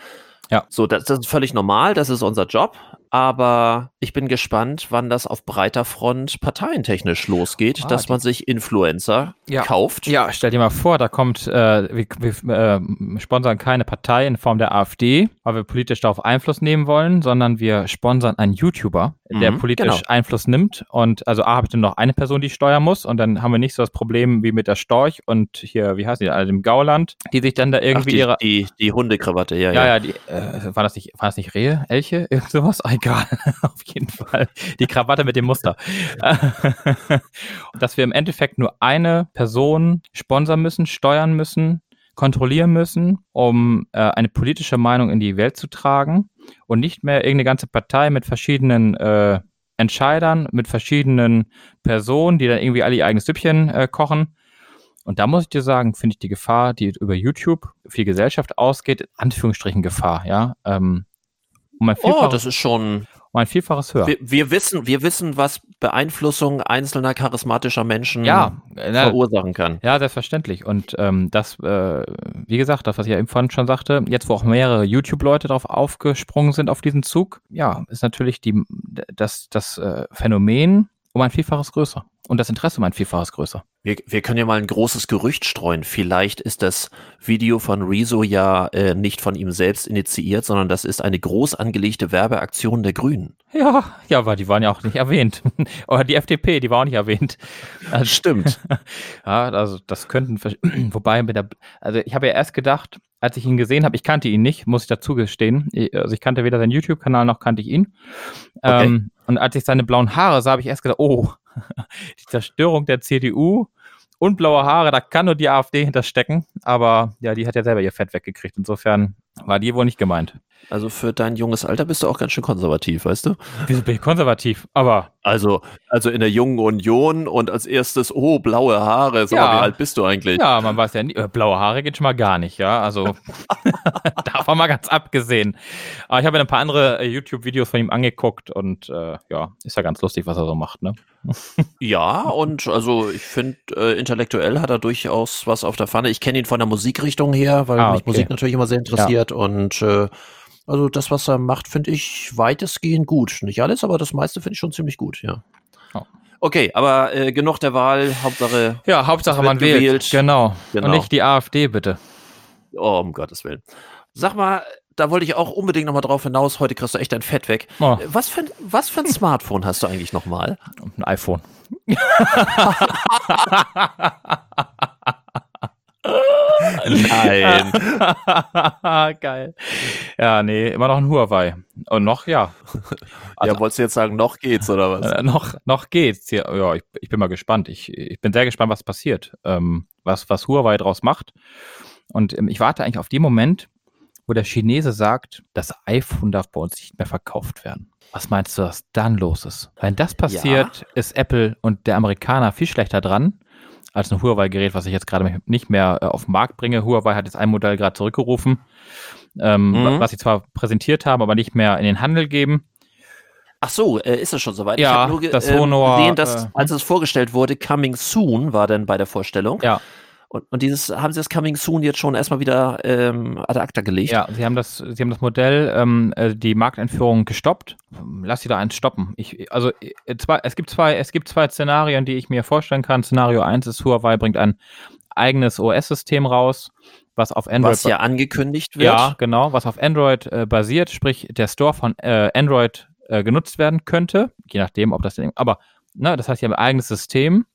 Ja. So, das, das ist völlig normal, das ist unser Job. Aber ich bin gespannt, wann das auf breiter Front parteientechnisch losgeht, Ah, dass man sich Influencer Ja. kauft. Ja, stell dir mal vor, da kommt, äh, wir, wir äh, sponsern keine Partei in Form der AfD, weil wir politisch darauf Einfluss nehmen wollen, sondern wir sponsern einen YouTuber, der Mhm, politisch genau. Einfluss nimmt. Und also A, habe ich dann noch eine Person, die steuern muss und dann haben wir nicht so das Problem wie mit der Storch und hier, wie heißt die, dem Gauland, die sich dann da Ach, irgendwie die, ihre die, die Hundekrawatte, ja, ja, ja. ja, die, äh, war das nicht, war das nicht Rehe, Elche, irgend sowas? Egal, auf jeden Fall. Die Krawatte mit dem Muster. Dass wir im Endeffekt nur eine Person sponsern müssen, steuern müssen, kontrollieren müssen, um äh, eine politische Meinung in die Welt zu tragen und nicht mehr irgendeine ganze Partei mit verschiedenen äh, Entscheidern, mit verschiedenen Personen, die dann irgendwie alle ihr eigenes Süppchen äh, kochen. Und da muss ich dir sagen, finde ich die Gefahr, die über YouTube für die Gesellschaft ausgeht, in Anführungsstrichen Gefahr, ja. Ähm, um ein Oh, Vielfaches, das ist schon. um ein Vielfaches höher. Wir, wir wissen, wir wissen, was Beeinflussung einzelner charismatischer Menschen ja, äh, na, verursachen kann. ja, selbstverständlich. Und ähm, das, äh, wie gesagt, das, was ich ja eben vorhin schon sagte, jetzt wo auch mehrere YouTube-Leute darauf aufgesprungen sind auf diesen Zug, ja, ist natürlich die, das, das äh, Phänomen um ein Vielfaches größer. Und das Interesse um ein Vielfaches größer. Wir, wir können ja mal ein großes Gerücht streuen. Vielleicht ist das Video von Rezo ja äh, nicht von ihm selbst initiiert, sondern das ist eine groß angelegte Werbeaktion der Grünen. Ja, ja, aber die waren ja auch nicht erwähnt. Oder die FDP, die war auch nicht erwähnt. Also, Stimmt. Ja, also das könnten, wobei mit der, also ich habe ja erst gedacht, als ich ihn gesehen habe, ich kannte ihn nicht, muss ich dazu gestehen. Ich- Also ich kannte weder seinen YouTube-Kanal noch kannte ich ihn. Okay. Ähm, und als ich seine blauen Haare sah, habe ich erst gedacht, oh, die Zerstörung der CDU und blaue Haare, da kann nur die AfD hinterstecken. Aber ja, die hat ja selber ihr Fett weggekriegt. Insofern war die wohl nicht gemeint. Also für dein junges Alter bist du auch ganz schön konservativ, weißt du? Wieso bin ich konservativ? Aber Also, also in der jungen Union und als erstes, oh, blaue Haare. Sag Ja. mal, wie alt bist du eigentlich? Ja, man weiß ja nie. äh, Blaue Haare geht schon mal gar nicht, ja. Also davon mal ganz abgesehen. Aber ich habe mir ein paar andere äh, YouTube-Videos von ihm angeguckt und äh, ja, ist ja ganz lustig, was er so macht, ne? Ja, und also ich finde, äh, intellektuell hat er durchaus was auf der Pfanne. Ich kenne ihn von der Musikrichtung her, weil Ah, mich okay. Musik natürlich immer sehr interessiert. Und äh, also das, was er macht, finde ich weitestgehend gut. Nicht alles, aber das meiste finde ich schon ziemlich gut, ja. Oh. Okay, aber äh, genug der Wahl, Hauptsache, Ja, Hauptsache man wählt. gewählt. Genau. Genau. Und nicht die AfD, bitte. oh, um Gottes Willen. Sag mal, da wollte ich auch unbedingt nochmal drauf hinaus, heute kriegst du echt dein Fett weg. Oh, Was für, ein- was für ein Smartphone hast du eigentlich nochmal? ein iPhone. Nein. Geil. Ja, nee, immer noch ein Huawei. Und noch, ja. Also- ja, wolltest du jetzt sagen, noch geht's oder was? Äh, noch, noch geht's. Ja, ja ich, ich bin mal gespannt. Ich, ich bin sehr gespannt, was passiert. Ähm, was, was Huawei draus macht. Und ähm, ich warte eigentlich auf den Moment, wo der Chinese sagt, das iPhone darf bei uns nicht mehr verkauft werden. Was meinst du, was dann los ist? Wenn das passiert, ist Apple und der Amerikaner viel schlechter dran als ein Huawei-Gerät, was ich jetzt gerade nicht mehr äh, auf den Markt bringe. Huawei hat jetzt ein Modell gerade zurückgerufen, ähm, Mhm. wa- was sie zwar präsentiert haben, aber nicht mehr in den Handel geben. Ach so, äh, ist es schon soweit? Ja, ich habe nur das ähm, Honor, gesehen, dass, äh, als es vorgestellt wurde, Coming Soon war dann bei der Vorstellung. Ja. Und, und dieses, haben sie das Coming Soon jetzt schon erstmal wieder ähm, ad acta gelegt? Ja, sie haben das, sie haben das Modell, ähm, äh, die Markteinführung gestoppt. Lass sie da eins stoppen. Ich, also äh, zwei, es gibt zwei, es gibt zwei Szenarien, die ich mir vorstellen kann. Szenario 1 ist, Huawei bringt ein eigenes OS-System raus, was auf Android Was ja angekündigt wird. ja, genau, was auf Android äh, basiert, sprich der Store von äh, Android äh, genutzt werden könnte, je nachdem, ob das denn, aber ne, das heißt, sie haben ein eigenes System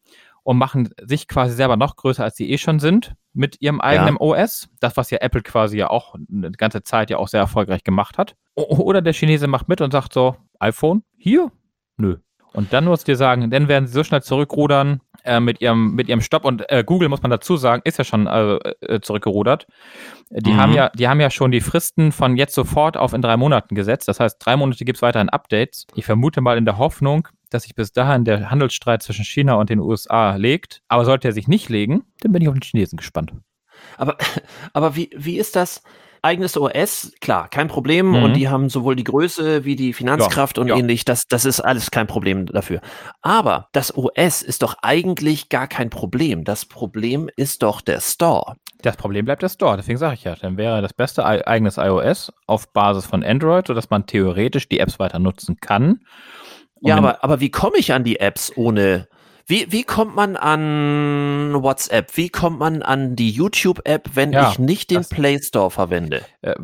und machen sich quasi selber noch größer, als sie eh schon sind mit ihrem eigenen ja. OS. Das, was ja Apple quasi ja auch eine ganze Zeit ja auch sehr erfolgreich gemacht hat. Oder der Chinese macht mit und sagt so, iPhone, hier? Nö. Und dann muss ich dir sagen, dann werden sie so schnell zurückrudern äh, mit, ihrem, mit ihrem Stopp. Und äh, Google, muss man dazu sagen, ist ja schon äh, äh, zurückgerudert. Die, mhm. haben ja, die haben ja schon die Fristen von jetzt sofort auf in drei Monaten gesetzt. Das heißt, drei Monate gibt es weiterhin Updates. Ich vermute mal in der Hoffnung, dass sich bis dahin der Handelsstreit zwischen China und den USA legt. Aber sollte er sich nicht legen, dann bin ich auf den Chinesen gespannt. Aber, aber wie, wie ist das? eigenes OS, klar, kein Problem. Mhm. Und die haben sowohl die Größe wie die Finanzkraft ja, und ja. ähnlich. Das, das ist alles kein Problem dafür. Aber das OS ist doch eigentlich gar kein Problem. Das Problem ist doch der Store. Das Problem bleibt der Store, deswegen sage ich ja, dann wäre das beste eigenes iOS auf Basis von Android, sodass man theoretisch die Apps weiter nutzen kann. Ja, aber, aber wie komme ich an die Apps ohne wie, wie kommt man an WhatsApp? Wie kommt man an die YouTube-App, wenn ja, ich nicht den Play Store verwende? Äh,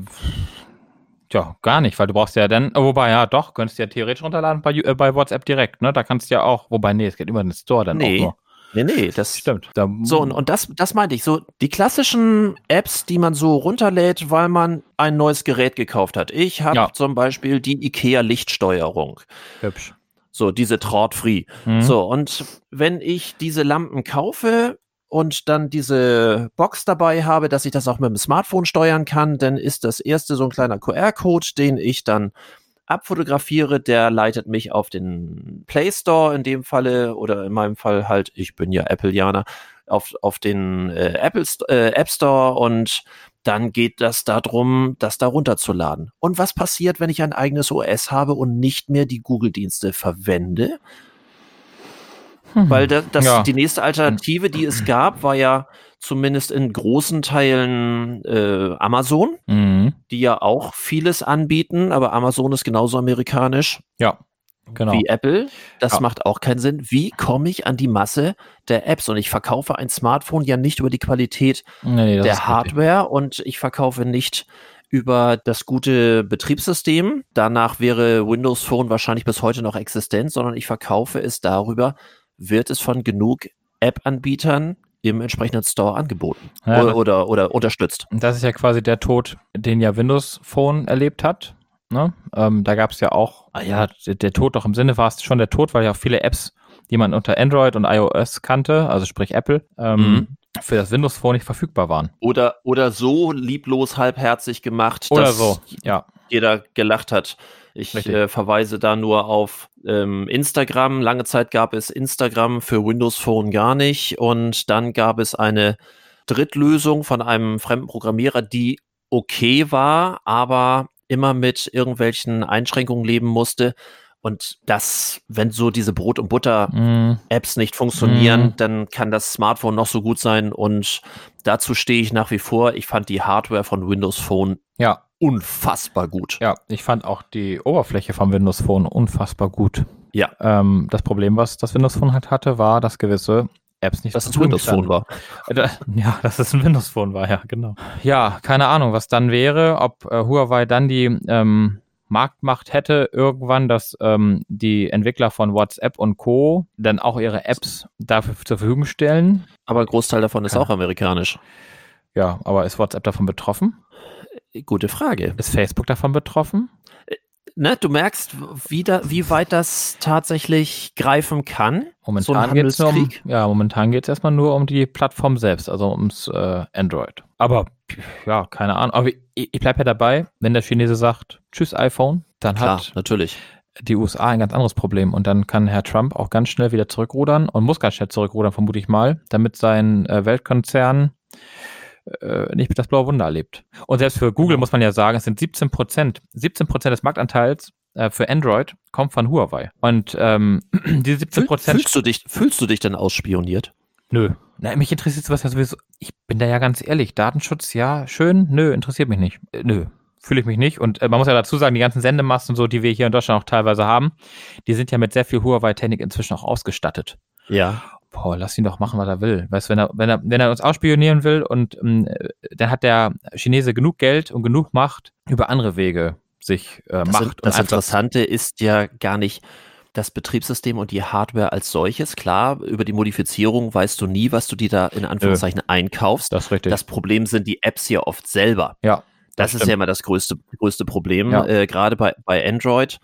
ja, gar nicht, weil du brauchst ja dann, oh, wobei, ja, doch, könntest du ja theoretisch runterladen bei, äh, bei WhatsApp direkt, ne? Da kannst du ja auch, wobei, nee, es geht immer in den Store dann nee. auch nur. Nee, nee, das stimmt. Da, so, und, und das, das meinte ich. So, die klassischen Apps, die man so runterlädt, weil man ein neues Gerät gekauft hat. Ich habe ja. zum Beispiel die IKEA Lichtsteuerung. Hübsch. So, diese Traut-Free. Mhm. So, und wenn ich diese Lampen kaufe und dann diese Box dabei habe, dass ich das auch mit dem Smartphone steuern kann, dann ist das erste so ein kleiner QR-Code, den ich dann abfotografiere, der leitet mich auf den Play Store in dem Falle oder in meinem Fall halt, ich bin ja Appleianer, auf, auf den äh, Apple äh, App Store und dann geht das darum, das da runterzuladen. Und was passiert, wenn ich ein eigenes OS habe und nicht mehr die Google-Dienste verwende? Hm. Weil das, das ja. die nächste Alternative, die es gab, war ja zumindest in großen Teilen äh, Amazon, mhm. die ja auch vieles anbieten, aber Amazon ist genauso amerikanisch. Ja genau. wie Apple. Das ja. macht auch keinen Sinn. Wie komme ich an die Masse der Apps? Und ich verkaufe ein Smartphone ja nicht über die Qualität nee, der Hardware richtig. und ich verkaufe nicht über das gute Betriebssystem. Danach wäre Windows Phone wahrscheinlich bis heute noch existent, sondern ich verkaufe es darüber, wird es von genug App-Anbietern im entsprechenden Store angeboten ja, oder, oder, oder unterstützt. Das ist ja quasi der Tod, den ja Windows Phone erlebt hat. Ne? Ähm, da gab es ja auch, ah ja, der, der, Tod doch im Sinne war es schon der Tod, weil ja auch viele Apps, die man unter Android und iOS kannte, also sprich Apple, ähm, mhm. für das Windows Phone nicht verfügbar waren. Oder, oder so lieblos halbherzig gemacht, oder dass so. ja. jeder gelacht hat. Ich äh, verweise da nur auf ähm, Instagram. Lange Zeit gab es Instagram für Windows Phone gar nicht. Und dann gab es eine Drittlösung von einem fremden Programmierer, die okay war, aber immer mit irgendwelchen Einschränkungen leben musste. Und das, wenn so diese Brot- und Butter-Apps mm. nicht funktionieren, mm. dann kann das Smartphone noch so gut sein. Und dazu stehe ich nach wie vor. Ich fand die Hardware von Windows Phone ja. unfassbar gut. Ja, ich fand auch die Oberfläche von Windows Phone unfassbar gut. Ja. Ähm, das Problem, was das Windows Phone halt hatte, war, dass gewisse Apps nicht Dass es ein Windows Phone war. Ja, dass es ein Windows Phone war, ja, genau. Ja, keine Ahnung, was dann wäre, ob äh, Huawei dann die ähm, Marktmacht hätte irgendwann, dass ähm, die Entwickler von WhatsApp und Co. dann auch ihre Apps dafür zur Verfügung stellen. Aber ein Großteil davon ist ja. auch amerikanisch. Ja, aber ist WhatsApp davon betroffen? Gute Frage. Ist Facebook davon betroffen? Ne, du merkst, wie, da, wie weit das tatsächlich greifen kann. Momentan so geht es um, ja, momentan erstmal nur um die Plattform selbst, also ums äh, Android. Aber ja, keine Ahnung. Aber ich, ich bleibe ja dabei, wenn der Chinese sagt, tschüss iPhone, dann Klar, hat natürlich. die USA ein ganz anderes Problem. Und dann kann Herr Trump auch ganz schnell wieder zurückrudern und muss ganz schnell zurückrudern, vermute ich mal, damit sein äh, Weltkonzern äh, nicht das blaue Wunder erlebt. Und selbst für Google genau. muss man ja sagen, es sind 17 Prozent. 17 Prozent des Marktanteils äh, für Android kommt von Huawei. Und ähm, diese 17 Prozent. Fühlst du dich, fühlst du dich denn ausspioniert? Nö. Na, mich interessiert sowas ja sowieso. Ich bin da ja ganz ehrlich. Datenschutz, ja, schön. Nö, interessiert mich nicht. Äh, nö, fühle ich mich nicht. Und äh, man muss ja dazu sagen, die ganzen Sendemasten so, die wir hier in Deutschland auch teilweise haben, die sind ja mit sehr viel Huawei-Technik inzwischen auch ausgestattet. Ja boah, lass ihn doch machen, was er will. Weißt wenn er, wenn er, wenn er uns ausspionieren will und ähm, dann hat der Chinese genug Geld und genug Macht über andere Wege sich äh, das macht. das Interessante ist ja gar nicht, das Betriebssystem und die Hardware als solches. Klar, über die Modifizierung weißt du nie, was du dir da in Anführungszeichen äh, einkaufst. Das ist richtig. Das Problem sind die Apps hier oft selber. Ja. Das, das ist ja immer das größte, größte Problem, ja. äh, gerade bei, bei Android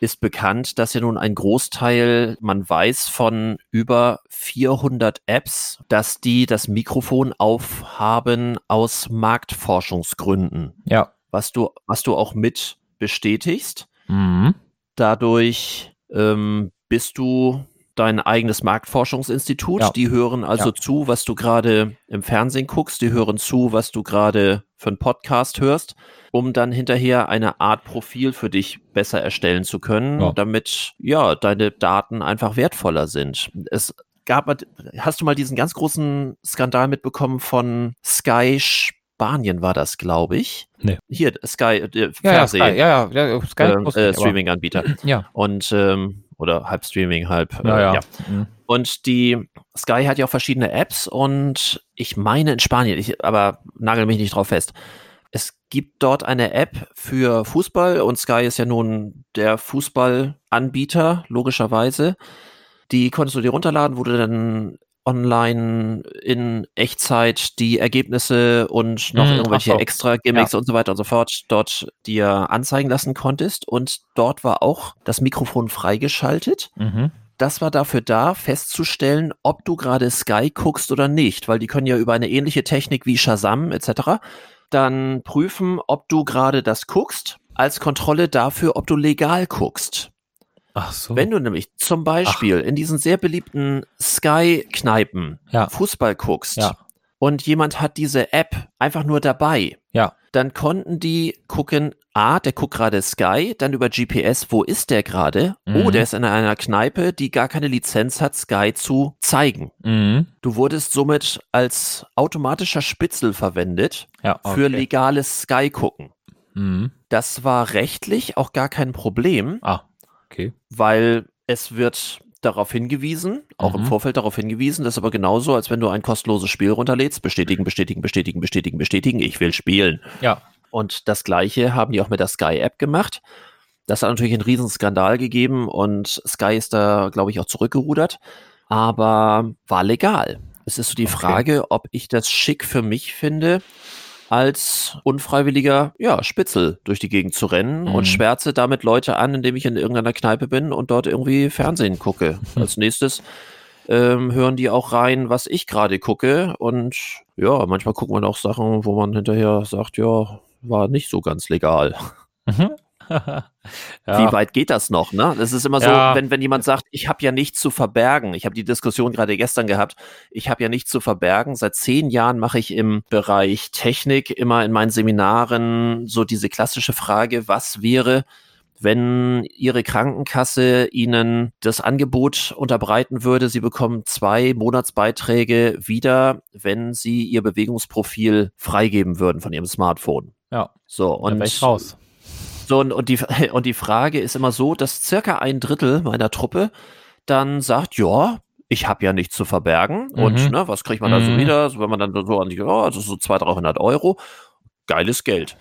ist bekannt, dass ja nun ein Großteil, man weiß von über 400 Apps, dass die das Mikrofon aufhaben aus Marktforschungsgründen. Ja. Was du, was du auch mit bestätigst. Mhm. Dadurch ähm, bist du dein eigenes Marktforschungsinstitut. Ja. Die hören also ja. zu, was du gerade im Fernsehen guckst. Die hören zu, was du gerade für einen Podcast hörst, um dann hinterher eine Art Profil für dich besser erstellen zu können, ja. damit ja deine Daten einfach wertvoller sind. Es gab, hast du mal diesen ganz großen Skandal mitbekommen von Sky Spanien war das, glaube ich. Nee. Hier, Sky, äh, Fernseh, ja, ja, ja, ja, Sky äh, Streaming-Anbieter. Ja. Und ähm, oder halb Streaming, halb. Äh, ja, ja. ja. Mhm. Und die Sky hat ja auch verschiedene Apps und ich meine in Spanien, ich, aber nagel mich nicht drauf fest. Es gibt dort eine App für Fußball und Sky ist ja nun der Fußballanbieter, logischerweise. Die konntest du dir runterladen, wo du dann online in Echtzeit die Ergebnisse und noch mm, irgendwelche so. extra Gimmicks ja. und so weiter und so fort dort dir anzeigen lassen konntest. Und dort war auch das Mikrofon freigeschaltet. Mhm. Das war dafür da, festzustellen, ob du gerade Sky guckst oder nicht, weil die können ja über eine ähnliche Technik wie Shazam etc. dann prüfen, ob du gerade das guckst, als Kontrolle dafür, ob du legal guckst. Ach so. Wenn du nämlich zum Beispiel Ach. in diesen sehr beliebten Sky-Kneipen ja. Fußball guckst ja. und jemand hat diese App einfach nur dabei, ja. dann konnten die gucken, ah, der guckt gerade Sky, dann über GPS, wo ist der gerade? Oh, mhm. Oh, der ist in einer Kneipe, die gar keine Lizenz hat, Sky zu zeigen. Mhm. Du wurdest somit als automatischer Spitzel verwendet ja, okay. für legales Sky-Gucken. Mhm. Das war rechtlich auch gar kein Problem. Ah. Okay. Weil es wird darauf hingewiesen, auch mhm. im Vorfeld darauf hingewiesen, das ist aber genauso, als wenn du ein kostenloses Spiel runterlädst, bestätigen, bestätigen, bestätigen, bestätigen, bestätigen, ich will spielen. Ja. Und das gleiche haben die auch mit der Sky-App gemacht. Das hat natürlich einen riesen Skandal gegeben und Sky ist da, glaube ich, auch zurückgerudert, aber war legal. Es ist so die okay. Frage, ob ich das schick für mich finde, als unfreiwilliger ja, Spitzel durch die Gegend zu rennen mhm. und schwärze damit Leute an, indem ich in irgendeiner Kneipe bin und dort irgendwie Fernsehen gucke. Mhm. Als nächstes ähm, hören die auch rein, was ich gerade gucke. Und ja, manchmal guckt man auch Sachen, wo man hinterher sagt, ja, war nicht so ganz legal. Mhm. Ja. Wie weit geht das noch? Ne? Das ist immer so, ja. wenn, wenn jemand sagt, ich habe ja nichts zu verbergen. Ich habe die Diskussion gerade gestern gehabt. Ich habe ja nichts zu verbergen. Seit zehn Jahren mache ich im Bereich Technik immer in meinen Seminaren so diese klassische Frage, was wäre, wenn Ihre Krankenkasse Ihnen das Angebot unterbreiten würde, Sie bekommen zwei Monatsbeiträge wieder, wenn Sie Ihr Bewegungsprofil freigeben würden von Ihrem Smartphone. Ja. So, und. ich raus. So, und, und, die, und die Frage ist immer so, dass circa ein Drittel meiner Truppe dann sagt, ja, ich habe ja nichts zu verbergen. Mhm. Und ne, was kriegt man da so mhm. wieder? wenn man dann so an die, oh, also so 200, 300 Euro. Geiles Geld.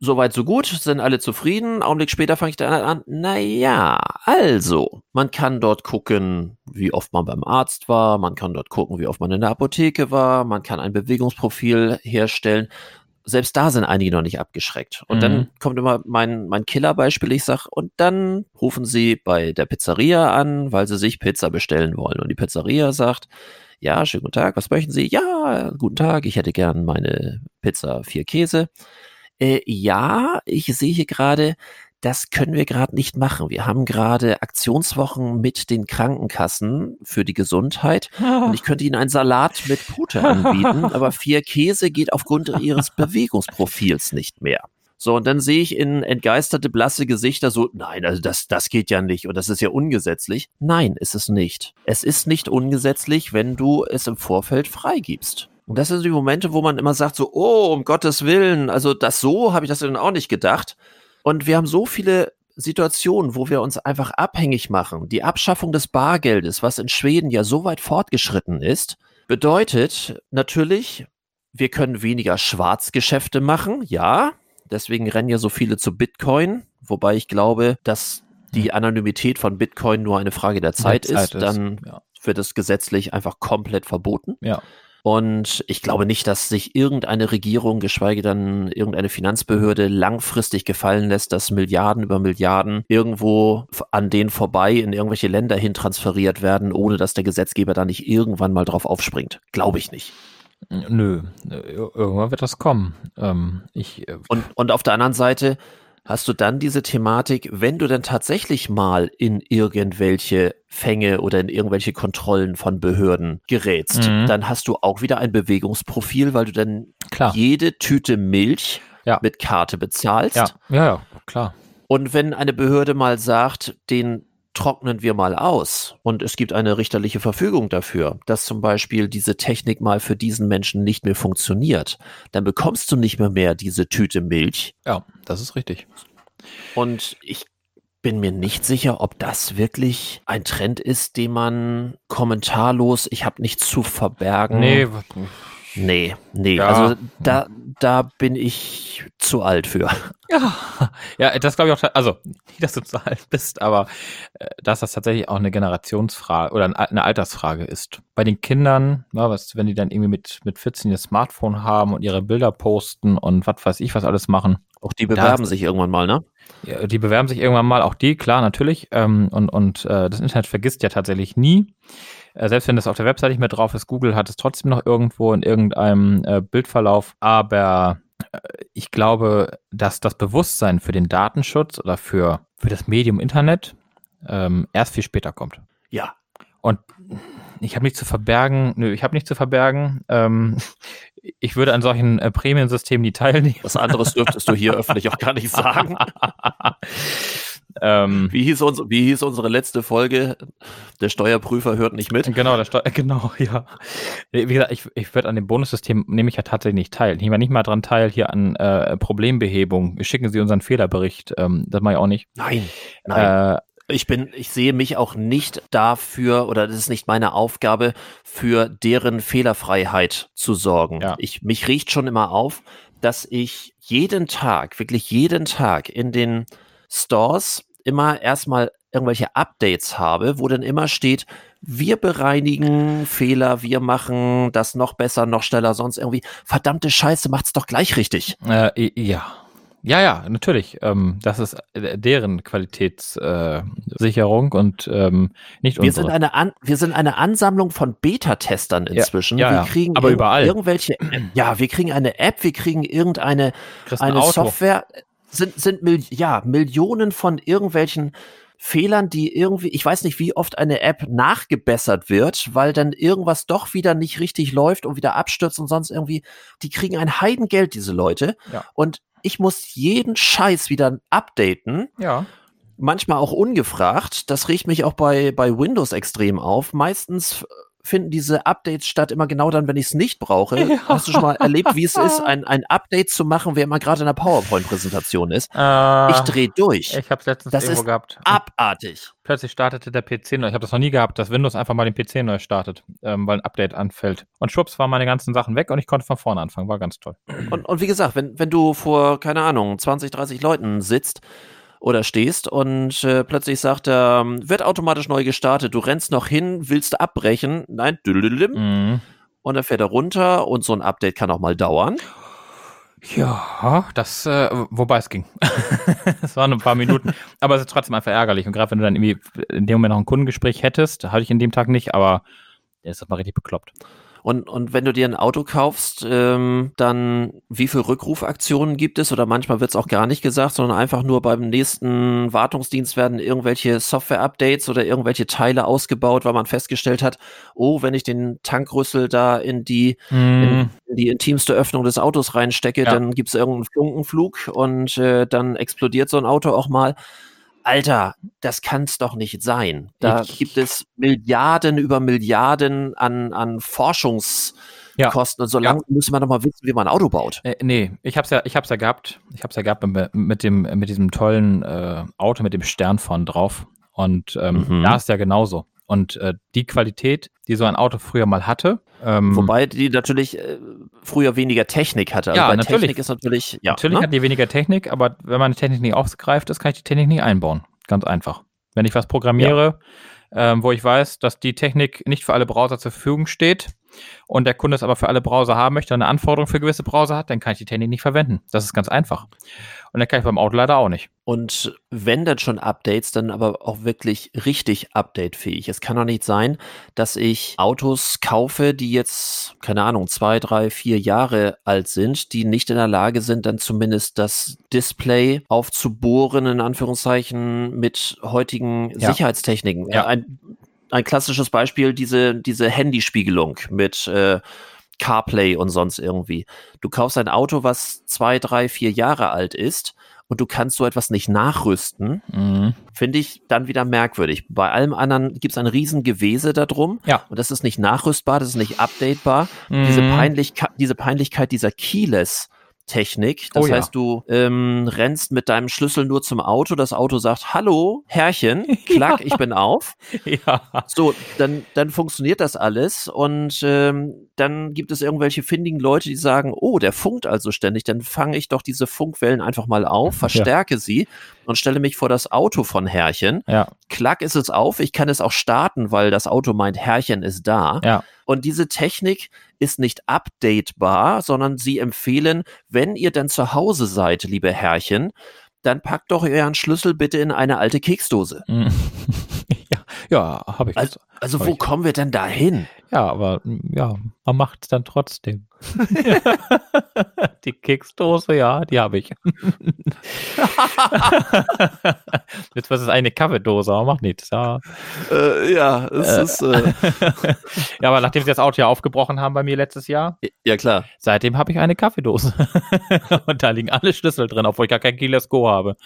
Soweit, so gut, sind alle zufrieden. Augenblick später fange ich dann an, naja, also, man kann dort gucken, wie oft man beim Arzt war, man kann dort gucken, wie oft man in der Apotheke war, man kann ein Bewegungsprofil herstellen selbst da sind einige noch nicht abgeschreckt. Und mhm. dann kommt immer mein, mein Killerbeispiel, ich sag, und dann rufen sie bei der Pizzeria an, weil sie sich Pizza bestellen wollen. Und die Pizzeria sagt, ja, schönen guten Tag, was möchten Sie? Ja, guten Tag, ich hätte gern meine Pizza vier Käse. Äh, ja, ich sehe hier gerade, das können wir gerade nicht machen. Wir haben gerade Aktionswochen mit den Krankenkassen für die Gesundheit und ich könnte Ihnen einen Salat mit Pute anbieten, aber vier Käse geht aufgrund Ihres Bewegungsprofils nicht mehr. So, und dann sehe ich in entgeisterte, blasse Gesichter so, nein, also das, das geht ja nicht und das ist ja ungesetzlich. Nein, ist es nicht. Es ist nicht ungesetzlich, wenn du es im Vorfeld freigibst. Und das sind die Momente, wo man immer sagt so, oh, um Gottes Willen, also das so habe ich das dann auch nicht gedacht. Und wir haben so viele Situationen, wo wir uns einfach abhängig machen. Die Abschaffung des Bargeldes, was in Schweden ja so weit fortgeschritten ist, bedeutet natürlich, wir können weniger Schwarzgeschäfte machen, ja. Deswegen rennen ja so viele zu Bitcoin, wobei ich glaube, dass die Anonymität von Bitcoin nur eine Frage der Zeit, der Zeit ist, dann ja. wird es gesetzlich einfach komplett verboten. Ja. Und ich glaube nicht, dass sich irgendeine Regierung, geschweige denn irgendeine Finanzbehörde langfristig gefallen lässt, dass Milliarden über Milliarden irgendwo an denen vorbei in irgendwelche Länder hin transferiert werden, ohne dass der Gesetzgeber da nicht irgendwann mal drauf aufspringt. Glaube ich nicht. Nö, irgendwann wird das kommen. Ähm, ich, äh, und, und auf der anderen Seite, hast du dann diese Thematik, wenn du dann tatsächlich mal in irgendwelche Fänge oder in irgendwelche Kontrollen von Behörden gerätst, mhm. dann hast du auch wieder ein Bewegungsprofil, weil du dann klar. jede Tüte Milch ja. mit Karte bezahlst. Ja. ja, ja, klar. Und wenn eine Behörde mal sagt, den trocknen wir mal aus und es gibt eine richterliche Verfügung dafür, dass zum Beispiel diese Technik mal für diesen Menschen nicht mehr funktioniert, dann bekommst du nicht mehr mehr diese Tüte Milch. Ja, das ist richtig. Und ich bin mir nicht sicher, ob das wirklich ein Trend ist, den man kommentarlos, ich habe nichts zu verbergen. Nee, Nee, nee, ja. also da, da bin ich zu alt für. Ja, ja das glaube ich auch, also nicht, dass du zu alt bist, aber äh, dass das tatsächlich auch eine Generationsfrage oder eine Altersfrage ist. Bei den Kindern, na, was, wenn die dann irgendwie mit, mit 14 ihr Smartphone haben und ihre Bilder posten und was weiß ich, was alles machen. Auch die bewerben da, sich irgendwann mal, ne? Ja, die bewerben sich irgendwann mal, auch die, klar, natürlich. Ähm, und und äh, das Internet vergisst ja tatsächlich nie. Äh, selbst wenn das auf der Website nicht mehr drauf ist, Google hat es trotzdem noch irgendwo in irgendeinem äh, Bildverlauf. Aber äh, ich glaube, dass das Bewusstsein für den Datenschutz oder für, für das Medium Internet ähm, erst viel später kommt. Ja. Und ich habe nichts zu verbergen. Nö, ich habe nichts zu verbergen. Ähm, ich würde an solchen äh, Prämiensystemen nie teilnehmen. Was anderes dürftest du hier öffentlich auch gar nicht sagen. Ähm, wie, hieß uns, wie hieß unsere letzte Folge? Der Steuerprüfer hört nicht mit. Genau, der Steu genau, ja. Wie gesagt, ich, ich würde an dem Bonussystem nehme ich ja tatsächlich nicht teil. Ich nehme nicht mal dran teil hier an äh, Problembehebung. Schicken Sie unseren Fehlerbericht. Ähm, das mache ich auch nicht. Nein, nein. Äh, ich bin, ich sehe mich auch nicht dafür oder das ist nicht meine Aufgabe, für deren Fehlerfreiheit zu sorgen. Ja. Ich, mich riecht schon immer auf, dass ich jeden Tag, wirklich jeden Tag in den Stores immer erstmal irgendwelche Updates habe, wo dann immer steht, wir bereinigen Fehler, wir machen das noch besser, noch schneller, sonst irgendwie, verdammte Scheiße, macht's doch gleich richtig. Äh, ja. Ja, ja, natürlich. Ähm, das ist äh, deren Qualitätssicherung äh, und ähm, nicht wir Sind eine An wir sind eine Ansammlung von Beta-Testern inzwischen. Ja, ja, wir kriegen aber überall. irgendwelche, ja, wir kriegen eine App, wir kriegen irgendeine eine Software sind, sind Mil ja, Millionen von irgendwelchen Fehlern, die irgendwie, ich weiß nicht, wie oft eine App nachgebessert wird, weil dann irgendwas doch wieder nicht richtig läuft und wieder abstürzt und sonst irgendwie, die kriegen ein Heidengeld, diese Leute. Ja. Und ich muss jeden Scheiß wieder updaten. Ja. Manchmal auch ungefragt. Das riecht mich auch bei, bei Windows extrem auf. Meistens finden diese Updates statt immer genau dann, wenn ich es nicht brauche. Ja. Hast du schon mal erlebt, wie es ist, ein, ein Update zu machen, wer immer gerade in einer PowerPoint-Präsentation ist? Äh, ich drehe durch. Ich habe es letztens das irgendwo ist gehabt. Abartig. Plötzlich startete der PC neu. Ich habe das noch nie gehabt, dass Windows einfach mal den PC neu startet, ähm, weil ein Update anfällt. Und schwupps waren meine ganzen Sachen weg und ich konnte von vorne anfangen. War ganz toll. Und, und wie gesagt, wenn, wenn du vor, keine Ahnung, 20, 30 Leuten sitzt, oder stehst und äh, plötzlich sagt er, wird automatisch neu gestartet, du rennst noch hin, willst abbrechen, nein, mhm. und dann fährt er runter und so ein Update kann auch mal dauern. Ja, das, äh, wobei es ging. Es waren ein paar Minuten, aber es ist trotzdem einfach ärgerlich. Und gerade wenn du dann irgendwie in dem Moment noch ein Kundengespräch hättest, hatte ich in dem Tag nicht, aber der ist doch mal richtig bekloppt. Und, und wenn du dir ein Auto kaufst, ähm, dann wie viele Rückrufaktionen gibt es? Oder manchmal wird es auch gar nicht gesagt, sondern einfach nur beim nächsten Wartungsdienst werden irgendwelche Software-Updates oder irgendwelche Teile ausgebaut, weil man festgestellt hat, oh, wenn ich den Tankrüssel da in die, mm. in, in, die intimste Öffnung des Autos reinstecke, ja. dann gibt es irgendeinen Funkenflug und äh, dann explodiert so ein Auto auch mal. Alter, das kann es doch nicht sein. Da ich, gibt es Milliarden über Milliarden an, an Forschungskosten ja. und so lange ja. müssen wir doch mal wissen, wie man ein Auto baut. Äh, nee, ich hab's ja, ich hab's ja gehabt. Ich hab's ja gehabt mit dem, mit diesem tollen äh, Auto mit dem Stern vorne drauf. Und ähm, mhm. da ist ja genauso. Und äh, die Qualität, die so ein Auto früher mal hatte. Ähm, Wobei die natürlich äh, früher weniger Technik hatte. Also ja, natürlich. Technik ist natürlich. Ja, natürlich ne? hat die weniger Technik, aber wenn meine Technik nicht aufgreift ist, kann ich die Technik nicht einbauen. Ganz einfach. Wenn ich was programmiere, ja. ähm, wo ich weiß, dass die Technik nicht für alle Browser zur Verfügung steht, und der Kunde es aber für alle Browser haben möchte, eine Anforderung für gewisse Browser hat, dann kann ich die Technik nicht verwenden. Das ist ganz einfach. Und dann kann ich beim Auto leider auch nicht. Und wenn dann schon Updates, dann aber auch wirklich richtig updatefähig. Es kann doch nicht sein, dass ich Autos kaufe, die jetzt, keine Ahnung, zwei, drei, vier Jahre alt sind, die nicht in der Lage sind, dann zumindest das Display aufzubohren, in Anführungszeichen, mit heutigen ja. Sicherheitstechniken. Ja. Ein ein klassisches Beispiel, diese, diese Handyspiegelung mit äh, CarPlay und sonst irgendwie. Du kaufst ein Auto, was zwei, drei, vier Jahre alt ist und du kannst so etwas nicht nachrüsten, mhm. finde ich dann wieder merkwürdig. Bei allem anderen gibt es ein riesen Gewese darum ja. und das ist nicht nachrüstbar, das ist nicht updatebar. Mhm. Diese, Peinlichkeit, diese Peinlichkeit dieser Keyless Technik. Das oh, heißt, ja. du ähm, rennst mit deinem Schlüssel nur zum Auto, das Auto sagt, hallo, Herrchen, klack, ja. ich bin auf. Ja. So, dann, dann funktioniert das alles und ähm, dann gibt es irgendwelche findigen Leute, die sagen, oh, der funkt also ständig, dann fange ich doch diese Funkwellen einfach mal auf, verstärke ja. sie und stelle mich vor das Auto von Herrchen. Ja. Klack ist es auf, ich kann es auch starten, weil das Auto meint, Herrchen ist da. Ja. Und diese Technik ist nicht updatebar, sondern sie empfehlen, wenn ihr dann zu Hause seid, liebe Herrchen, dann packt doch euren Schlüssel bitte in eine alte Keksdose. ja, ja habe ich. Also, also wo ich. kommen wir denn da hin? Ja, aber ja, man macht es dann trotzdem. die Keksdose, ja, die habe ich. Jetzt was ist eine Kaffeedose, aber macht nichts. Ja, äh, ja es äh, ist. Äh ja, aber nachdem sie das Auto ja aufgebrochen haben bei mir letztes Jahr. Ja, klar. Seitdem habe ich eine Kaffeedose. Und da liegen alle Schlüssel drin, obwohl ich gar kein Keyless Go habe.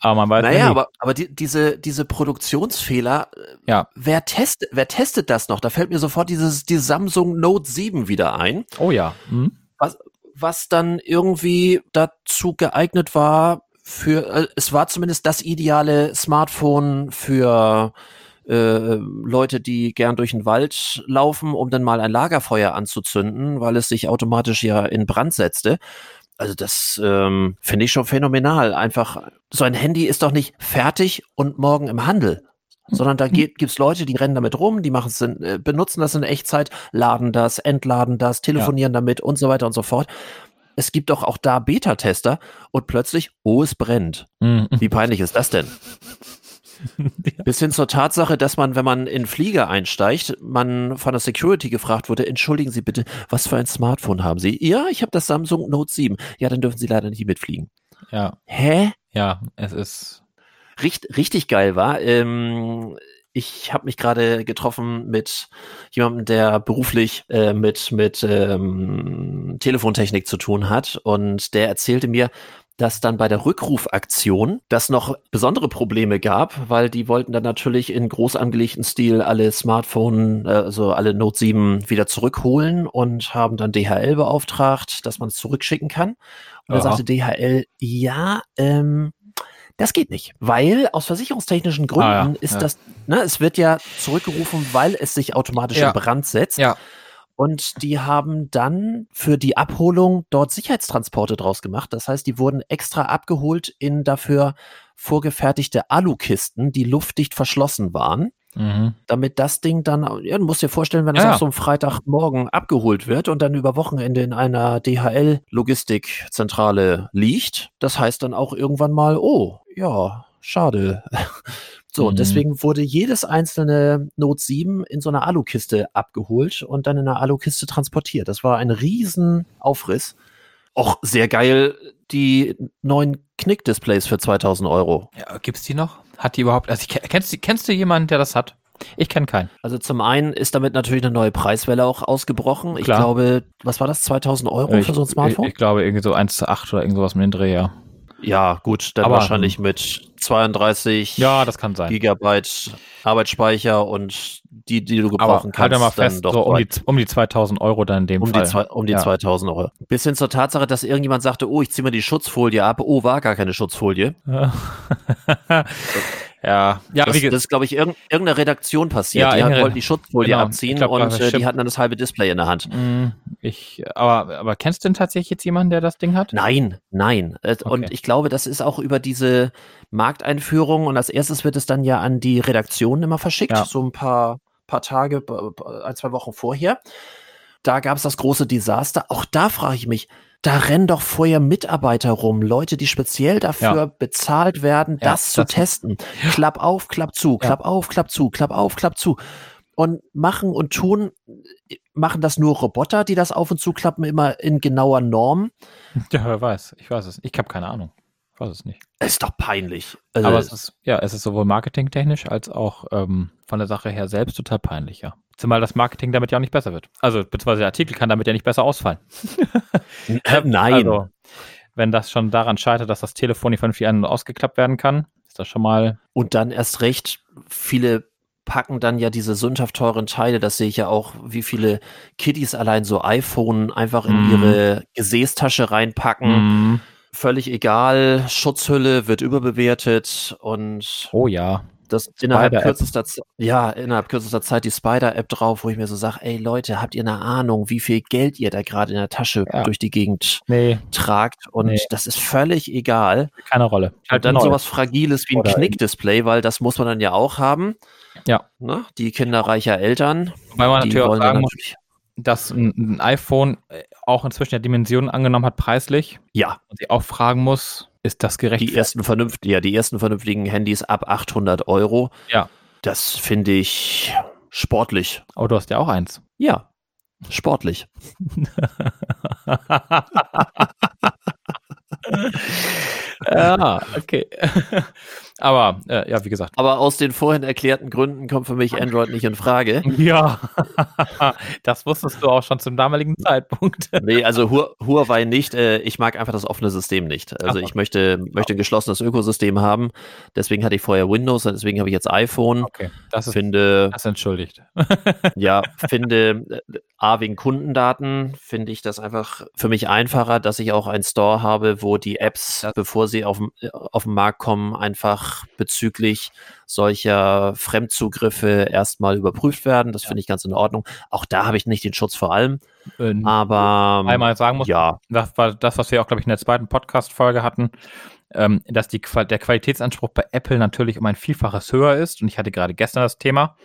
Aber man weiß Naja, aber, aber die, diese, diese Produktionsfehler, äh, ja. wer, test, wer testet das noch? Da fällt mir sofort dieses, die Samsung Note 7 wieder ein. Oh ja. Mhm. Was, was dann irgendwie dazu geeignet war, für, äh, es war zumindest das ideale Smartphone für äh, Leute, die gern durch den Wald laufen, um dann mal ein Lagerfeuer anzuzünden, weil es sich automatisch ja in Brand setzte. Also das ähm, finde ich schon phänomenal. Einfach, so ein Handy ist doch nicht fertig und morgen im Handel, sondern da gibt es Leute, die rennen damit rum, die machen es, äh, benutzen das in Echtzeit, laden das, entladen das, telefonieren ja. damit und so weiter und so fort. Es gibt doch auch da Beta-Tester und plötzlich, oh, es brennt. Mhm. Wie peinlich ist das denn? ja. Bis hin zur Tatsache, dass man, wenn man in Flieger einsteigt, man von der Security gefragt wurde, entschuldigen Sie bitte, was für ein Smartphone haben Sie? Ja, ich habe das Samsung Note 7. Ja, dann dürfen Sie leider nicht mitfliegen. Ja. Hä? Ja, es ist. Richt, richtig geil war. Ähm, ich habe mich gerade getroffen mit jemandem, der beruflich äh, mit, mit ähm, Telefontechnik zu tun hat und der erzählte mir, dass dann bei der Rückrufaktion das noch besondere Probleme gab, weil die wollten dann natürlich in groß angelegten Stil alle Smartphone, äh, also alle Note 7 wieder zurückholen und haben dann DHL beauftragt, dass man es zurückschicken kann. Und dann sagte DHL, ja, ähm, das geht nicht, weil aus versicherungstechnischen Gründen ah, ja, ist ja. das, ne, es wird ja zurückgerufen, weil es sich automatisch ja. in Brand setzt. Ja. Und die haben dann für die Abholung dort Sicherheitstransporte draus gemacht. Das heißt, die wurden extra abgeholt in dafür vorgefertigte Alukisten, die luftdicht verschlossen waren. Mhm. Damit das Ding dann, ja, du musst dir vorstellen, wenn das ja. auf so einem Freitagmorgen abgeholt wird und dann über Wochenende in einer DHL-Logistikzentrale liegt, das heißt dann auch irgendwann mal, oh, ja, schade. So, mhm. und deswegen wurde jedes einzelne Note 7 in so einer Alukiste abgeholt und dann in einer Alukiste transportiert. Das war ein riesen Aufriss. Auch sehr geil, die neuen Knick-Displays für 2000 Euro. Ja, gibt's die noch? Hat die überhaupt, also ich, kennst, kennst du jemanden, der das hat? Ich kenne keinen. Also zum einen ist damit natürlich eine neue Preiswelle auch ausgebrochen. Klar. Ich glaube, was war das, 2000 Euro ich, für so ein Smartphone? Ich, ich, glaube irgendwie so 1 zu 8 oder irgend sowas mit dem Dreh, ja. Ja, gut, dann Aber, wahrscheinlich mit 32 ja, das kann sein. Gigabyte Arbeitsspeicher und die, die du gebrauchen Aber halt kannst. Halt mal fest, so um die, um die 2000 Euro dann in dem um Fall. Die zwei, um die ja. 2000 Euro. Bis hin zur Tatsache, dass irgendjemand sagte, oh, ich ziehe mir die Schutzfolie ab. Oh, war gar keine Schutzfolie. Ja, ja das, das ist, glaube ich, irg irgendeine Redaktion passiert. Ja, die wollten die Schutzfolie genau, abziehen glaub, und äh, die hatten dann das halbe Display in der Hand. Mm, ich, aber, aber kennst du denn tatsächlich jetzt jemanden, der das Ding hat? Nein, nein. Äh, okay. Und ich glaube, das ist auch über diese Markteinführung und als erstes wird es dann ja an die Redaktion immer verschickt, ja. so ein paar, paar Tage, ein, zwei Wochen vorher. Da gab es das große Desaster. Auch da frage ich mich, da rennen doch vorher Mitarbeiter rum, Leute, die speziell dafür ja. bezahlt werden, das ja, zu das testen. Klapp auf, klapp zu, klapp auf, klapp zu, klapp auf, klapp zu. Und machen und tun, machen das nur Roboter, die das auf und zu klappen, immer in genauer Norm? Ja, wer weiß, ich weiß es. Ich habe keine Ahnung. Ich weiß es nicht. Es ist doch peinlich. Also Aber es ist, ja, es ist sowohl marketingtechnisch als auch ähm, von der Sache her selbst total peinlich, ja. Zumal das Marketing damit ja auch nicht besser wird. Also, beziehungsweise der Artikel kann damit ja nicht besser ausfallen. äh, nein. Also, wenn das schon daran scheitert, dass das Telefon nicht vernünftig an- und ausgeklappt werden kann, ist das schon mal. Und dann erst recht, viele packen dann ja diese sündhaft teuren Teile, das sehe ich ja auch, wie viele Kiddies allein so iPhone einfach in mm. ihre Gesäßtasche reinpacken. Mm. Völlig egal, Schutzhülle wird überbewertet und. Oh ja das innerhalb kürzester, ja, innerhalb kürzester Zeit die Spider-App drauf, wo ich mir so sage, ey Leute, habt ihr eine Ahnung, wie viel Geld ihr da gerade in der Tasche ja. durch die Gegend nee. tragt? Und nee. das ist völlig egal. Keine Rolle. Halt und dann sowas Fragiles wie ein Knickdisplay, weil das muss man dann ja auch haben. Ja. Ne? Die Kinder reicher Eltern. Weil man natürlich auch sagen muss, dass ein, iPhone äh, auch inzwischen ja Dimensionen angenommen hat, preislich. Ja. Und sie auch fragen muss, ist das gerecht? Die ersten, vernünft ja, die ersten vernünftigen Handys ab 800 Euro. Ja. Das finde ich sportlich. Aber du hast ja auch eins. Ja, sportlich. ja, okay. Aber äh, ja, wie gesagt. Aber aus den vorhin erklärten Gründen kommt für mich Android nicht in Frage. Ja, das wusstest du auch schon zum damaligen Zeitpunkt. nee, also Huawei nicht. Äh, ich mag einfach das offene System nicht. Also ich möchte, möchte ein geschlossenes Ökosystem haben. Deswegen hatte ich vorher Windows, deswegen habe ich jetzt iPhone. Okay, das ist, finde, das entschuldigt. ja, finde äh, A, wegen Kundendaten finde ich das einfach für mich einfacher, dass ich auch einen Store habe, wo die Apps, bevor sie auf, äh, auf den Markt kommen, einfach bezüglich solcher Fremdzugriffe erstmal überprüft werden. Das finde ich ganz in Ordnung. Auch da habe ich nicht den Schutz vor allem. Äh, aber einmal sagen muss, ja. das war das, was wir auch, glaube ich, in der zweiten Podcast-Folge hatten, ähm, dass die, der Qualitätsanspruch bei Apple natürlich um ein Vielfaches höher ist. Und ich hatte gerade gestern das Thema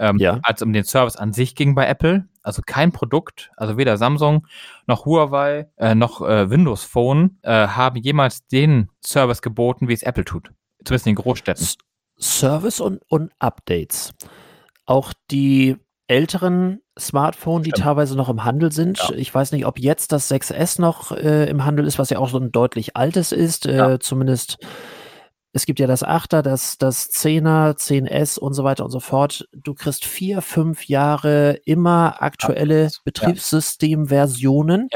ähm, ja. als um den Service an sich ging bei Apple. Also kein Produkt, also weder Samsung noch Huawei äh, noch äh, Windows Phone äh, haben jemals den Service geboten, wie es Apple tut. Zumindest in den Großstädten. S Service und, und Updates. Auch die älteren Smartphones, die teilweise noch im Handel sind. Ja. Ich weiß nicht, ob jetzt das 6S noch äh, im Handel ist, was ja auch so ein deutlich altes ist. Äh, ja. Zumindest es gibt ja das 8er, das, das 10er, 10S und so weiter und so fort. Du kriegst vier, fünf Jahre immer aktuelle ja. Betriebssystemversionen.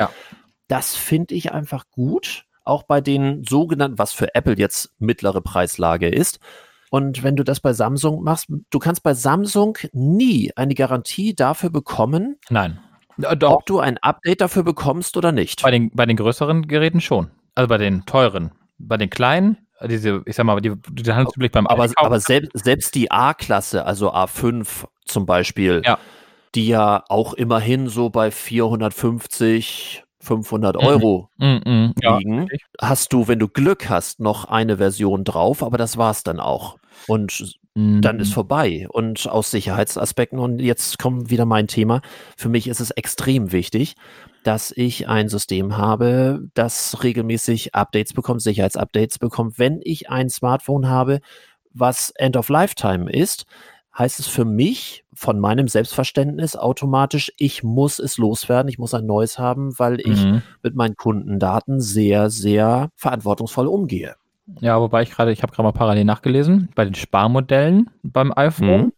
Das finde ich einfach gut. Auch bei den sogenannten, was für Apple jetzt mittlere Preislage ist. Und wenn du das bei Samsung machst, du kannst bei Samsung nie eine Garantie dafür bekommen. Nein. Ob du ein Update dafür bekommst oder nicht. Bei den, bei den größeren Geräten schon. Also bei den teuren. Bei den kleinen diese, ich sag mal, die, die Handelsüblich beim Aber, aber selbst, selbst die A-Klasse, also A5 zum Beispiel, ja. die ja auch immerhin so bei 450, 500 mhm. Euro mhm. Mhm. liegen, ja, hast du, wenn du Glück hast, noch eine Version drauf, aber das war's dann auch. Und dann ist mhm. vorbei. Und aus Sicherheitsaspekten, und jetzt kommt wieder mein Thema, für mich ist es extrem wichtig, dass ich ein System habe, das regelmäßig Updates bekommt, Sicherheitsupdates bekommt. Wenn ich ein Smartphone habe, was End of Lifetime ist, heißt es für mich von meinem Selbstverständnis automatisch, ich muss es loswerden, ich muss ein neues haben, weil ich mhm. mit meinen Kundendaten sehr, sehr verantwortungsvoll umgehe. Ja, wobei ich gerade, ich habe gerade mal parallel nachgelesen, bei den Sparmodellen beim iPhone, mhm.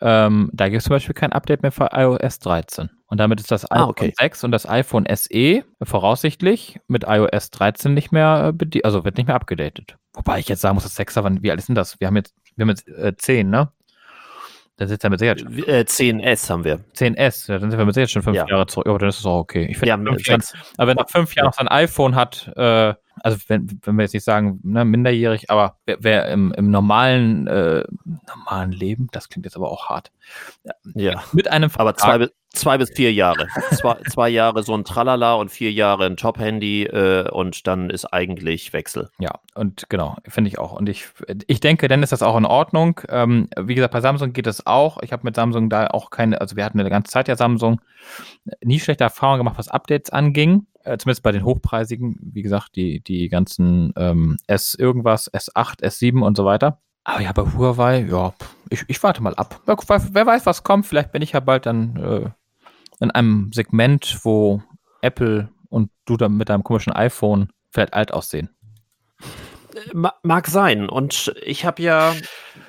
ähm, da gibt es zum Beispiel kein Update mehr für iOS 13. Und damit ist das ah, iPhone okay. 6 und das iPhone SE voraussichtlich mit iOS 13 nicht mehr, äh, also wird nicht mehr abgedatet. Wobei ich jetzt sagen muss, das 6er, wie alt ist denn das? Wir haben jetzt, wir haben jetzt äh, 10, ne? Das ist ja mit Sicherheit schon. Äh, 10S haben wir. 10S, ja, dann sind wir mit Sicherheit schon fünf ja. Jahre zurück. Aber dann ist es auch okay. Ich finde, ja, fünf Jahre, aber wenn nach fünf Jahren ja. noch sein iPhone hat, äh, also wenn, wenn wir jetzt nicht sagen, ne, minderjährig, aber wer, wer im, im normalen, äh, normalen Leben, das klingt jetzt aber auch hart. Ja. Mit einem Vertrag, Aber zwei, Zwei bis vier Jahre. zwei, zwei Jahre so ein Tralala und vier Jahre ein Top-Handy äh, und dann ist eigentlich Wechsel. Ja, und genau, finde ich auch. Und ich, ich denke, dann ist das auch in Ordnung. Ähm, wie gesagt, bei Samsung geht es auch. Ich habe mit Samsung da auch keine, also wir hatten eine ganze Zeit ja Samsung, nie schlechte Erfahrungen gemacht, was Updates anging. Äh, zumindest bei den hochpreisigen, wie gesagt, die, die ganzen ähm, S irgendwas, S8, S7 und so weiter. Aber ja, bei Huawei, ja, ich, ich warte mal ab. Wer, weiß, was kommt. Vielleicht bin ich ja bald dann äh, in einem Segment, wo Apple und du dann mit deinem komischen iPhone vielleicht alt aussehen. Mag sein. Und ich habe ja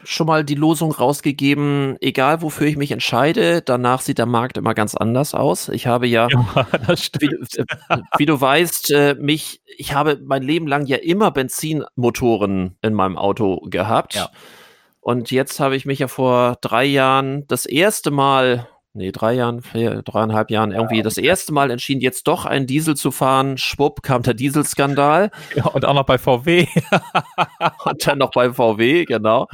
schon mal die Losung rausgegeben, egal wofür ich mich entscheide, danach sieht der Markt immer ganz anders aus. Ich habe ja, ja wie, wie, du weißt, äh, mich, ich habe mein Leben lang ja immer Benzinmotoren in meinem Auto gehabt. Ja. Und jetzt habe ich mich ja vor drei Jahren das erste Mal nee, drei Jahren, vier, dreieinhalb Jahren irgendwie das erste Mal entschieden, jetzt doch einen Diesel zu fahren. Schwupp, kam der Dieselskandal. Ja, und auch noch bei VW. und dann noch bei VW, genau.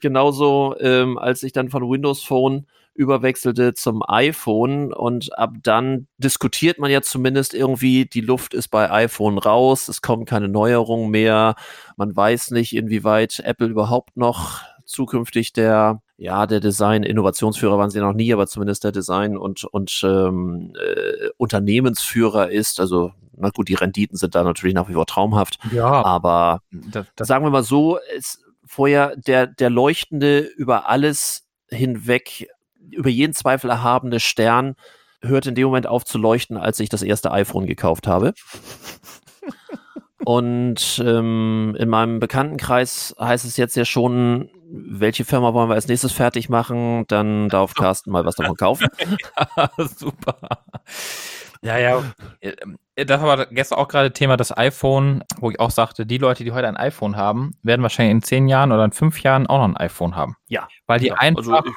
Genauso, ähm, als ich dann von Windows Phone überwechselte zum iPhone und ab dann diskutiert man ja zumindest irgendwie, die Luft ist bei iPhone raus, es kommen keine Neuerungen mehr, man weiß nicht, inwieweit Apple überhaupt noch zukünftig der ja, der Design-Innovationsführer waren sie noch nie, aber zumindest der Design- und, und ähm, äh, Unternehmensführer ist. Also, na gut, die Renditen sind da natürlich nach wie vor traumhaft. Ja. Aber das, das sagen wir mal so, ist vorher der, der leuchtende über alles hinweg, über jeden Zweifel erhabene Stern hört in dem Moment auf zu leuchten, als ich das erste iPhone gekauft habe. Und ähm, in meinem Bekanntenkreis heißt es jetzt ja schon, welche Firma wollen wir als nächstes fertig machen? Dann darf Carsten mal was davon kaufen. ja, super. Ja, ja. Äh, das war gestern auch gerade Thema das iPhone, wo ich auch sagte, die Leute, die heute ein iPhone haben, werden wahrscheinlich in zehn Jahren oder in fünf Jahren auch noch ein iPhone haben. Ja. Weil die ja, also einfach also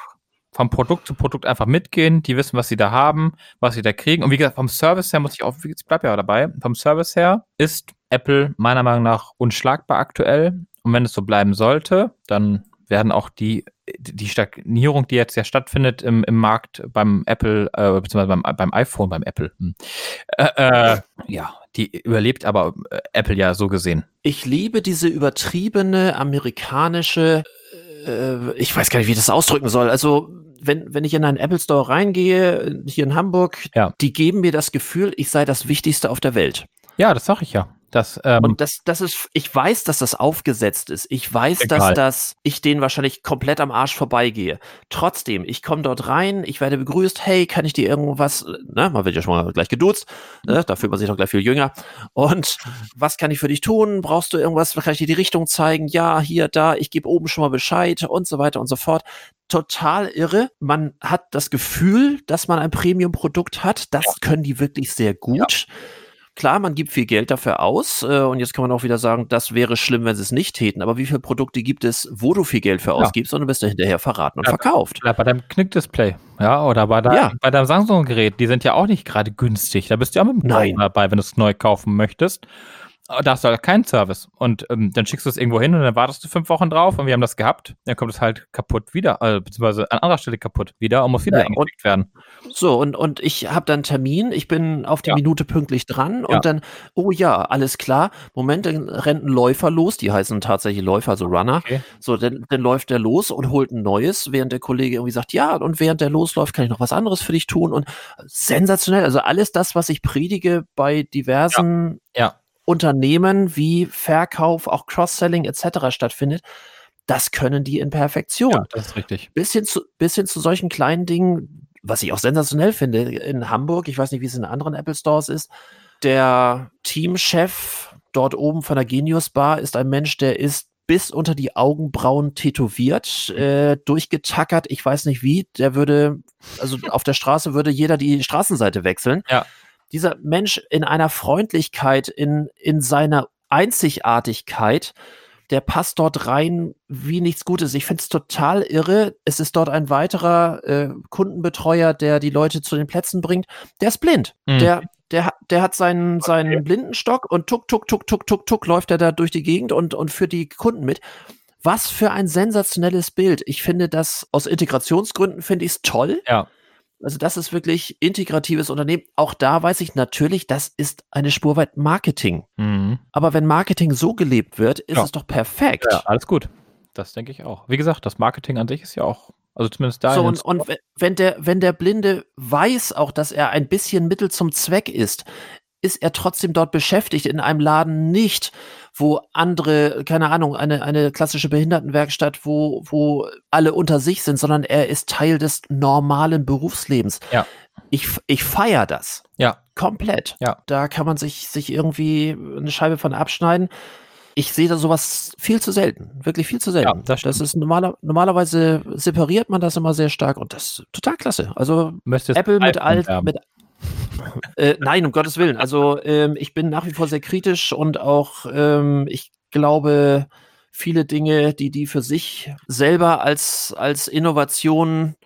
vom Produkt zu Produkt einfach mitgehen, die wissen, was sie da haben, was sie da kriegen. Und wie gesagt, vom Service her muss ich auch, ich bleibe ja dabei, vom Service her ist Apple meiner Meinung nach unschlagbar aktuell. Und wenn es so bleiben sollte, dann werden auch die, die Stagnierung, die jetzt ja stattfindet im, im Markt beim Apple, äh, beziehungsweise beim, beim iPhone, beim Apple, hm, äh, äh, ja, die überlebt aber äh, Apple ja so gesehen. Ich liebe diese übertriebene amerikanische, äh, ich weiß gar nicht, wie ich das ausdrücken soll. Also, wenn, wenn ich in einen Apple Store reingehe, hier in Hamburg, ja. die geben mir das Gefühl, ich sei das Wichtigste auf der Welt. Ja, das sag ich ja. Das, ähm, und das, das ist, ich weiß, dass das aufgesetzt ist. Ich weiß, egal. dass das, ich denen wahrscheinlich komplett am Arsch vorbeigehe. Trotzdem, ich komme dort rein, ich werde begrüßt, hey, kann ich dir irgendwas, ne, man wird ja schon mal gleich geduzt, ne, da fühlt man sich noch gleich viel jünger. Und was kann ich für dich tun? Brauchst du irgendwas? Kann ich dir die Richtung zeigen? Ja, hier, da, ich gebe oben schon mal Bescheid und so weiter und so fort total irre. Man hat das Gefühl, dass man ein Premium-Produkt hat. Das können die wirklich sehr gut. Ja. Klar, man gibt viel Geld dafür aus äh, und jetzt kann man auch wieder sagen, das wäre schlimm, wenn sie es nicht täten. Aber wie viele Produkte gibt es, wo du viel Geld für ja. ausgibst und du bist da hinterher verraten und ja, verkauft? Ja, bei deinem Knickdisplay, ja, oder bei, dein, ja. bei deinem Samsung-Gerät, die sind ja auch nicht gerade günstig. Da bist du ja mit dem Nein. dabei, wenn du es neu kaufen möchtest. Ah, da hast du halt keinen Service. Und ähm, dann schickst du es irgendwo hin und dann wartest du fünf Wochen drauf und wir haben das gehabt. Dann kommt es halt kaputt wieder, äh, beziehungsweise an anderer Stelle kaputt wieder und muss wieder ja, eingeschickt werden. So, und, und ich habe dann Termin, ich bin auf die ja. Minute pünktlich dran ja. und dann, oh ja, alles klar. Moment, dann rennt ein Läufer los, die heißen tatsächlich Läufer, also Runner. Okay. So, dann, dann läuft der los und holt ein neues, während der Kollege irgendwie sagt, ja, und während der losläuft, kann ich noch was anderes für dich tun. Und sensationell, also alles das, was ich predige bei diversen ja. Unternehmen wie Verkauf, auch Cross-Selling etc. stattfindet, das können die in Perfektion. Ja, das ist richtig. Bis hin zu, bis hin zu solchen kleinen Dingen, was ich auch sensationell finde, in Hamburg, ich weiß nicht, wie es in anderen Apple Stores ist, der Teamchef dort oben von der Genius Bar ist ein Mensch, der ist bis unter die Augenbrauen tätowiert, äh, durchgetackert, ich weiß nicht wie, der würde, also auf der Straße würde jeder die Straßenseite wechseln. Ja dieser Mensch in einer Freundlichkeit, in, in seiner Einzigartigkeit, der passt dort rein wie nichts Gutes. Ich finde es total irre. Es ist dort ein weiterer äh, Kundenbetreuer, der die Leute zu den Plätzen bringt. Der ist blind. Mhm. Der, der, der hat seinen, seinen Blindenstock und tuck, tuck, tuck, tuck, tuck, tuck läuft er da durch die Gegend und, und führt die Kunden mit. Was für ein sensationelles Bild. Ich finde das aus Integrationsgründen finde ich es toll. Ja. Also das ist wirklich integratives Unternehmen. Auch da weiß ich natürlich, das ist eine Spur weit Marketing. Mhm. Aber wenn Marketing so gelebt wird, ist Ja. es doch perfekt. Ja, alles gut. Das denke ich auch. Wie gesagt, das Marketing an sich ist ja auch, also zumindest da. So, und, und we- wenn der, wenn der Blinde weiß auch, dass er ein bisschen Mittel zum Zweck ist, ist er trotzdem dort beschäftigt in einem Laden nicht, wo andere, keine Ahnung, eine, eine klassische Behindertenwerkstatt, wo, wo alle unter sich sind, sondern er ist Teil des normalen Berufslebens. Ja. Ich, ich feier das. Ja. Komplett. Ja. Da kann man sich, sich irgendwie eine Scheibe von abschneiden. Ich sehe da sowas viel zu selten. Wirklich viel zu selten. Ja, das das ist normaler, normalerweise separiert man das immer sehr stark und das ist total klasse. Also Apple mit alt, mit äh, nein, um Gottes Willen. Also ähm, ich bin nach wie vor sehr kritisch und auch ähm, ich glaube, viele Dinge, die die für sich selber als als Innovation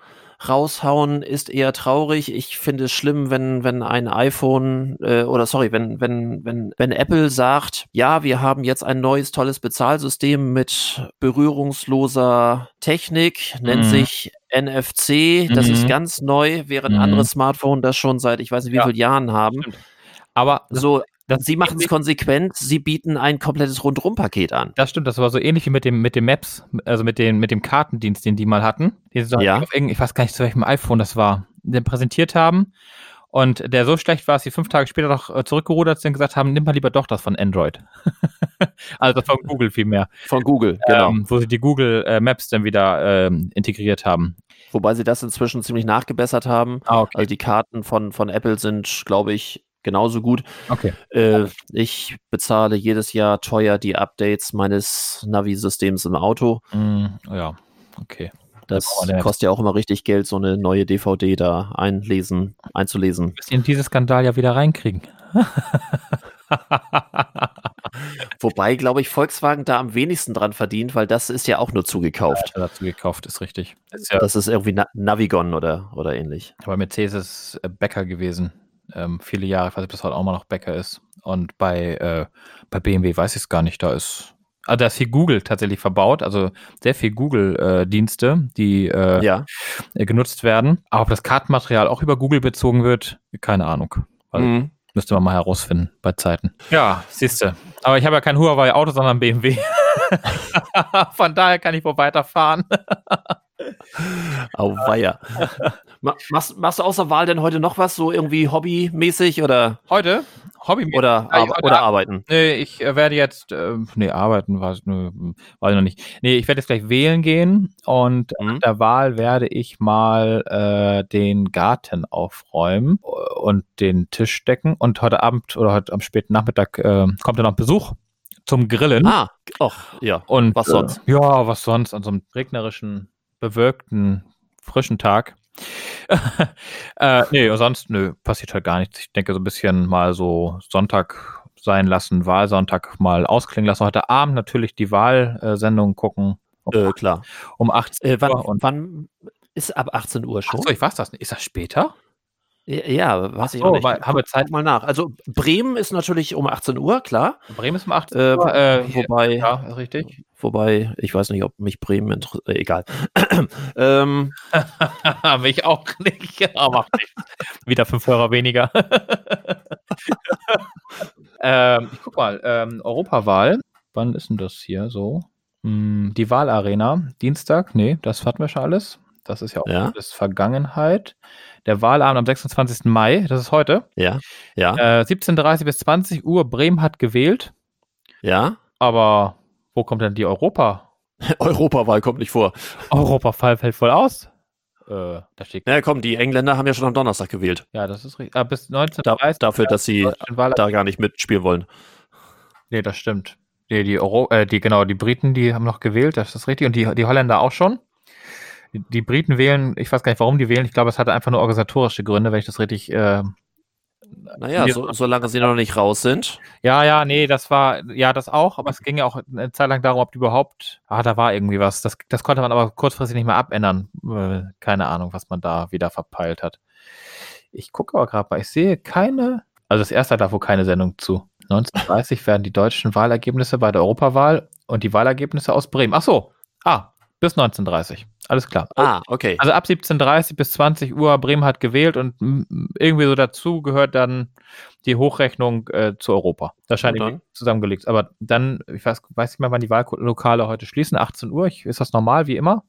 raushauen, ist eher traurig. Ich finde es schlimm, wenn wenn ein iPhone äh, oder sorry, wenn wenn wenn wenn Apple sagt, ja, wir haben jetzt ein neues tolles Bezahlsystem mit berührungsloser Technik, nennt Mhm. sich NFC. Das Mhm. ist ganz neu, während Mhm. andere Smartphones das schon seit ich weiß nicht wie Ja. vielen Jahren haben. Stimmt. Aber So, das sie machen es konsequent. Sie bieten ein komplettes Rundum-Paket an. Das stimmt, das war so ähnlich wie mit dem, mit dem Maps, also mit, den, mit dem Kartendienst, den die mal hatten. Den sie doch Ja. ich weiß gar nicht, zu welchem iPhone das war, den präsentiert haben. Und der so schlecht war, dass sie fünf Tage später noch äh, zurückgerudert sind und gesagt haben, nimm mal lieber doch das von Android. also von Google vielmehr. Von Google, genau. Ähm, wo sie die Google äh, Maps dann wieder ähm, integriert haben. Wobei sie das inzwischen ziemlich nachgebessert haben. Ah, okay. Also die Karten von, von Apple sind, glaube ich, genauso gut. okay. Äh, ich bezahle jedes Jahr teuer die Updates meines Navi-Systems im Auto. Mm, ja, okay. Das ja- kostet ja auch immer richtig Geld, so eine neue DVD da einlesen, einzulesen. Sie in diesen Skandal ja wieder reinkriegen. Wobei, glaube ich, Volkswagen da am wenigsten dran verdient, weil das ist ja auch nur zugekauft. Hat er dazu gekauft, ist richtig. Ist ja, Das ist irgendwie Na Navigon oder, oder ähnlich. bei Mercedes ist Bäcker gewesen. Ähm, viele Jahre, ich weiß nicht, ob das heute auch mal noch Bäcker ist. Und bei, äh, bei BMW weiß ich es gar nicht, da ist. Also da ist viel Google tatsächlich verbaut, also sehr viel Google-Dienste, die äh, Ja. äh, genutzt werden. Aber ob das Kartenmaterial auch über Google bezogen wird, keine Ahnung. Also, Mhm. Müsste man mal herausfinden bei Zeiten. Ja, siehste. Aber ich habe ja kein Huawei-Auto, sondern BMW. Von daher kann ich wohl weiterfahren. Auweia. Ma machst, machst du außer Wahl denn heute noch was, so irgendwie hobbymäßig oder, Heute, Hobby oder, heute oder Ab- arbeiten? Nee, ich äh, werde jetzt, äh, nee, arbeiten, weiß, nö, weiß ich noch nicht. Nee, ich werde jetzt gleich wählen gehen und Mhm. nach der Wahl werde ich mal äh, den Garten aufräumen und den Tisch decken. Und heute Abend oder heute am späten Nachmittag äh, kommt dann noch Besuch zum Grillen. Ah, ach, ja. und was sonst? Äh, ja, was sonst an so einem regnerischen, bewölkten, frischen Tag. äh, nee, sonst, nö, passiert halt gar nichts. Ich denke, so ein bisschen mal so Sonntag sein lassen, Wahlsonntag mal ausklingen lassen. Heute Abend natürlich die Wahlsendung gucken. Um, Äh, klar. um 18 Äh, wann, Uhr. Und, wann ist ab 18 Uhr schon? achso, ich weiß das nicht. Ist das später? Ja, weiß ich so, auch nicht. wir Zeit? Mal nach. Also Bremen ist natürlich um 18 Uhr, klar. Bremen ist um 18 Äh, Uhr. Äh, hier, wobei, ja, ist richtig. wobei, ich weiß nicht, ob mich Bremen interessiert. Äh, egal. ähm, Mich auch nicht. Aber. Wieder fünf Hörer weniger. ähm, ich guck mal, ähm, Europawahl. Wann ist denn das hier so? Hm, die Wahlarena, Dienstag? Nee, das hatten wir schon alles. Das ist ja auch Ja. Vergangenheit. Der Wahlabend am 26. Mai, das ist heute. ja, ja, Äh, 17.30 bis 20 Uhr. Bremen hat gewählt. ja. Aber wo kommt denn die Europa? Europawahl kommt nicht vor. Europafall fällt voll aus. Äh, da steht. Ja, komm, die Engländer haben ja schon am Donnerstag gewählt. Ja, das ist richtig. Ah, bis Da, 1930. dafür, dass sie da gar nicht mitspielen wollen. Nee, das stimmt. Nee, die Euro, äh, die, genau, die Briten, die haben noch gewählt, das ist richtig. Und die, die Holländer auch schon. Die, Briten wählen, ich weiß gar nicht, warum die wählen. Ich glaube, es hatte einfach nur organisatorische Gründe, wenn ich das richtig. Äh, Naja, so, solange sie noch nicht raus sind. ja, ja, nee, das war, ja, das auch, aber es ging ja auch eine Zeit lang darum, ob die überhaupt. Ah, da war irgendwie was. Das, das konnte man aber kurzfristig nicht mehr abändern. Keine Ahnung, was man da wieder verpeilt hat. Ich gucke aber gerade mal, ich sehe keine Also das erste hat da wohl keine Sendung zu. 1930 werden die deutschen Wahlergebnisse bei der Europawahl und die Wahlergebnisse aus Bremen. Ach so. Ah, bis 1930. Alles klar. Ah, okay. Also ab 17.30 bis 20 Uhr Bremen hat gewählt und irgendwie so dazu gehört dann die Hochrechnung äh, zu Europa. Das scheint irgendwie zusammengelegt. Aber dann, ich weiß, weiß nicht mehr, wann die Wahllokale heute schließen. 18 Uhr. Ich, ist das normal wie immer?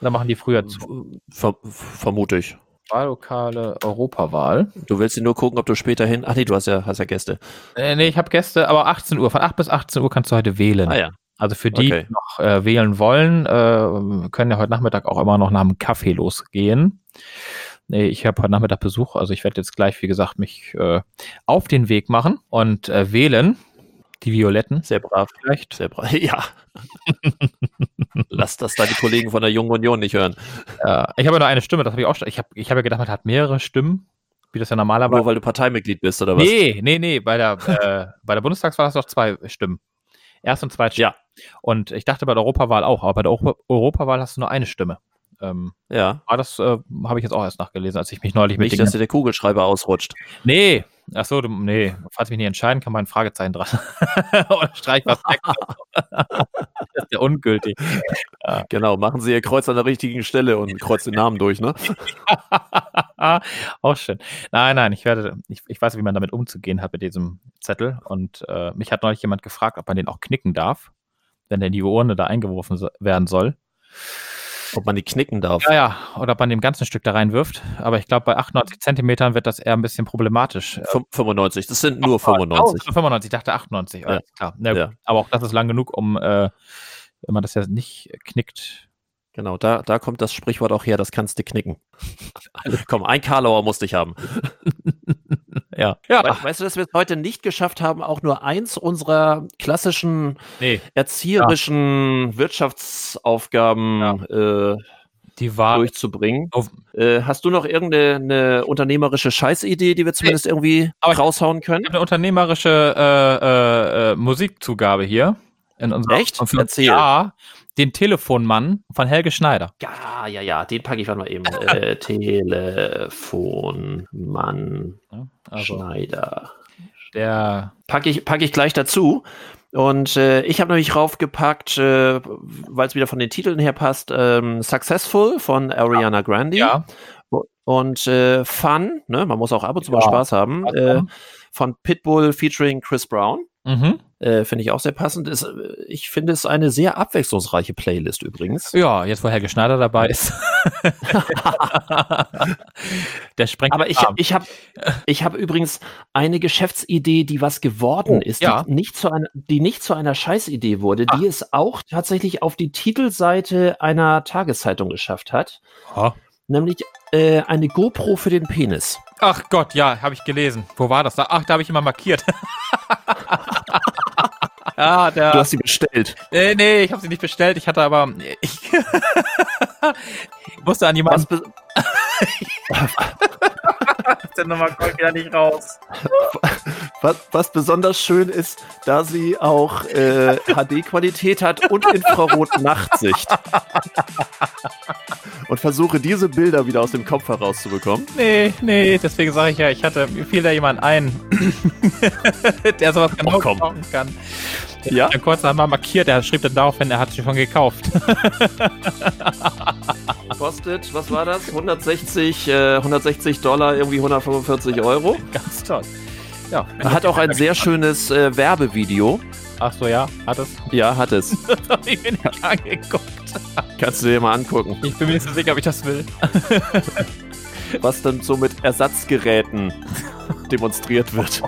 Oder machen die früher zu? Ver vermute ich. Wahllokale Europawahl. Du willst nur gucken, ob du später hin. Ach nee, du hast ja, hast ja Gäste. Äh, nee, ich habe Gäste, aber 18 Uhr. Von 8 bis 18 Uhr kannst du heute wählen. Ah ja. Also für die, okay. die noch äh, wählen wollen, äh, können ja heute Nachmittag auch immer noch nach dem Kaffee losgehen. Nee, ich habe heute Nachmittag Besuch, also ich werde jetzt gleich, wie gesagt, mich äh, auf den Weg machen und äh, wählen. Die Violetten. Sehr brav. Vielleicht. Sehr brav. Ja. Lass das da die Kollegen von der Jungen Union nicht hören. Ja, ich habe nur eine Stimme, das habe ich auch schon. Ich habe ich hab ja gedacht, man hat mehrere Stimmen, wie das ja normalerweise. Nur weil du Parteimitglied bist, oder was? Nee, nee, nee. Bei der, äh, bei der Bundestagswahl hast du doch zwei Stimmen. Erst und zweit. Ja. Und ich dachte bei der Europawahl auch, aber bei der Europa Europawahl hast du nur eine Stimme. Ähm, ja. Aber das äh, habe ich jetzt auch erst nachgelesen, als ich mich neulich mit Nicht, dass dir der Kugelschreiber ausrutscht. Nee. Achso, nee. Falls ich mich nicht entscheiden kann, man ein Fragezeichen dran. Oder streich was weg. das ist ja ungültig. Ja. Genau, machen Sie Ihr Kreuz an der richtigen Stelle und kreuzen den Namen durch, ne? auch schön. Nein, nein, ich werde, ich, ich weiß, wie man damit umzugehen hat mit diesem Zettel. Und äh, mich hat neulich jemand gefragt, ob man den auch knicken darf, wenn der in die Urne da eingeworfen so, werden soll. Ob man die knicken darf. Ja, ja, oder ob man dem ganzen Stück da reinwirft. Aber ich glaube, bei 98 Zentimetern wird das eher ein bisschen problematisch. 95, das sind nur 95. Oh, 95, ich dachte 98, ja. klar. Na, ja. Aber auch das ist lang genug, um, äh, wenn man das ja nicht knickt. Genau, da, da kommt das Sprichwort auch her, das kannst du knicken. Komm, ein Karlauer musste ich haben. ja. ja. We weißt du, dass wir es heute nicht geschafft haben, auch nur eins unserer klassischen nee. erzieherischen ja. Wirtschaftsaufgaben ja. äh, die war durchzubringen. Äh, hast du noch irgendeine unternehmerische Scheißidee, die wir zumindest nee. irgendwie raushauen können? eine unternehmerische äh, äh, äh, Musikzugabe hier. In unserem Echt? Erzähl. Ja, den Telefonmann von Helge Schneider. Ja, ja, ja, den packe ich mal eben. äh, Telefonmann ja, also Schneider. Der packe ich, pack ich gleich dazu. Und äh, ich habe nämlich raufgepackt, äh, weil es wieder von den Titeln her passt, ähm, Successful von Ariana Grande. Ja. Und äh, Fun, ne, man muss auch ab und zu mal Spaß haben, äh, von Pitbull featuring Chris Brown. Mhm. Äh, finde ich auch sehr passend. Ist, äh, ich finde es eine sehr abwechslungsreiche Playlist übrigens. Ja, jetzt wo Helge Schneider dabei ist. Der sprengt. Aber ich, ich habe ich hab übrigens eine Geschäftsidee, die was geworden oh, ist, ja. die, nicht zu einer, die nicht zu einer Scheißidee wurde, Ach. die es auch tatsächlich auf die Titelseite einer Tageszeitung geschafft hat. Oh. Nämlich äh, eine GoPro für den Penis. Ach Gott, ja, habe ich gelesen. Wo war das? Ach, da habe ich immer markiert. Ja, der, du hast sie bestellt. Nee, nee, ich habe sie nicht bestellt. Ich hatte aber. Ich musste an jemanden. Was, der Nummer kommt wieder nicht raus. Was, was, besonders schön ist, da sie auch äh, HD-Qualität hat und Infrarot-Nachtsicht. und versuche diese Bilder wieder aus dem Kopf herauszubekommen. Nee, nee, deswegen sage ich ja, ich hatte, mir fiel da jemand ein, der sowas genau oh, brauchen kann. Ja. Der kurz einmal markiert, er schrieb dann darauf hin, er hat sie schon gekauft. Kostet, was war das? 160, äh, 160 Dollar, irgendwie 145 Euro. Ganz toll. Ja. Er hat auch ein sehr schönes äh, Werbevideo. Ach so, ja, hat es? Ja, hat es. das habe ich mir nicht angeguckt. Kannst du dir mal angucken. Ich bin mir nicht so sicher, ob ich das will. Was dann so mit Ersatzgeräten demonstriert wird.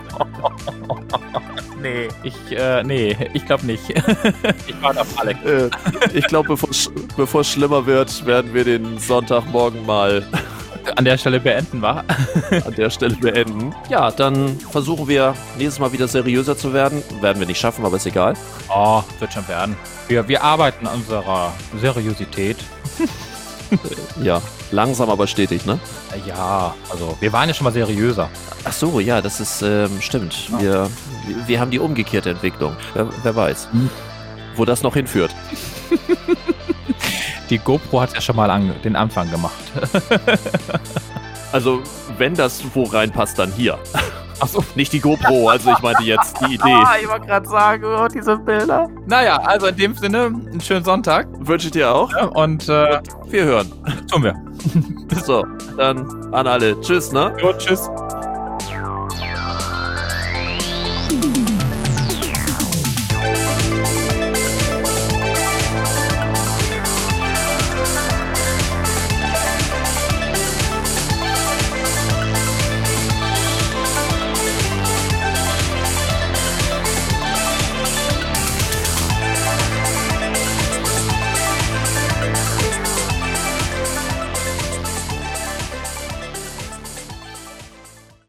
Nee, ich, äh, nee, ich glaube nicht. ich warte auf Alex. Äh, ich glaube, bevor es schlimmer wird, werden wir den Sonntagmorgen mal an der Stelle beenden, war? an der Stelle beenden. Ja, dann versuchen wir nächstes Mal wieder seriöser zu werden. Werden wir nicht schaffen, aber ist egal. Oh, wird schon werden. Wir, wir arbeiten an unserer Seriosität. ja, langsam aber stetig, ne? Ja, also wir waren ja schon mal seriöser. Ach so, ja, das ist ähm, stimmt. Ja. Wir, wir haben die umgekehrte Entwicklung. Wer, wer weiß, hm. wo das noch hinführt. die GoPro hat ja schon mal an, den Anfang gemacht. also, wenn das wo reinpasst, dann hier. Achso. Nicht die GoPro, also ich meinte jetzt die Idee. Ah, ich wollte gerade sagen, oh, diese Bilder. Naja, also in dem Sinne, einen schönen Sonntag. Wünsche ich dir auch. Ja, und, äh, wir hören. Tun wir. so, dann an alle. Tschüss, ne? Jo, tschüss.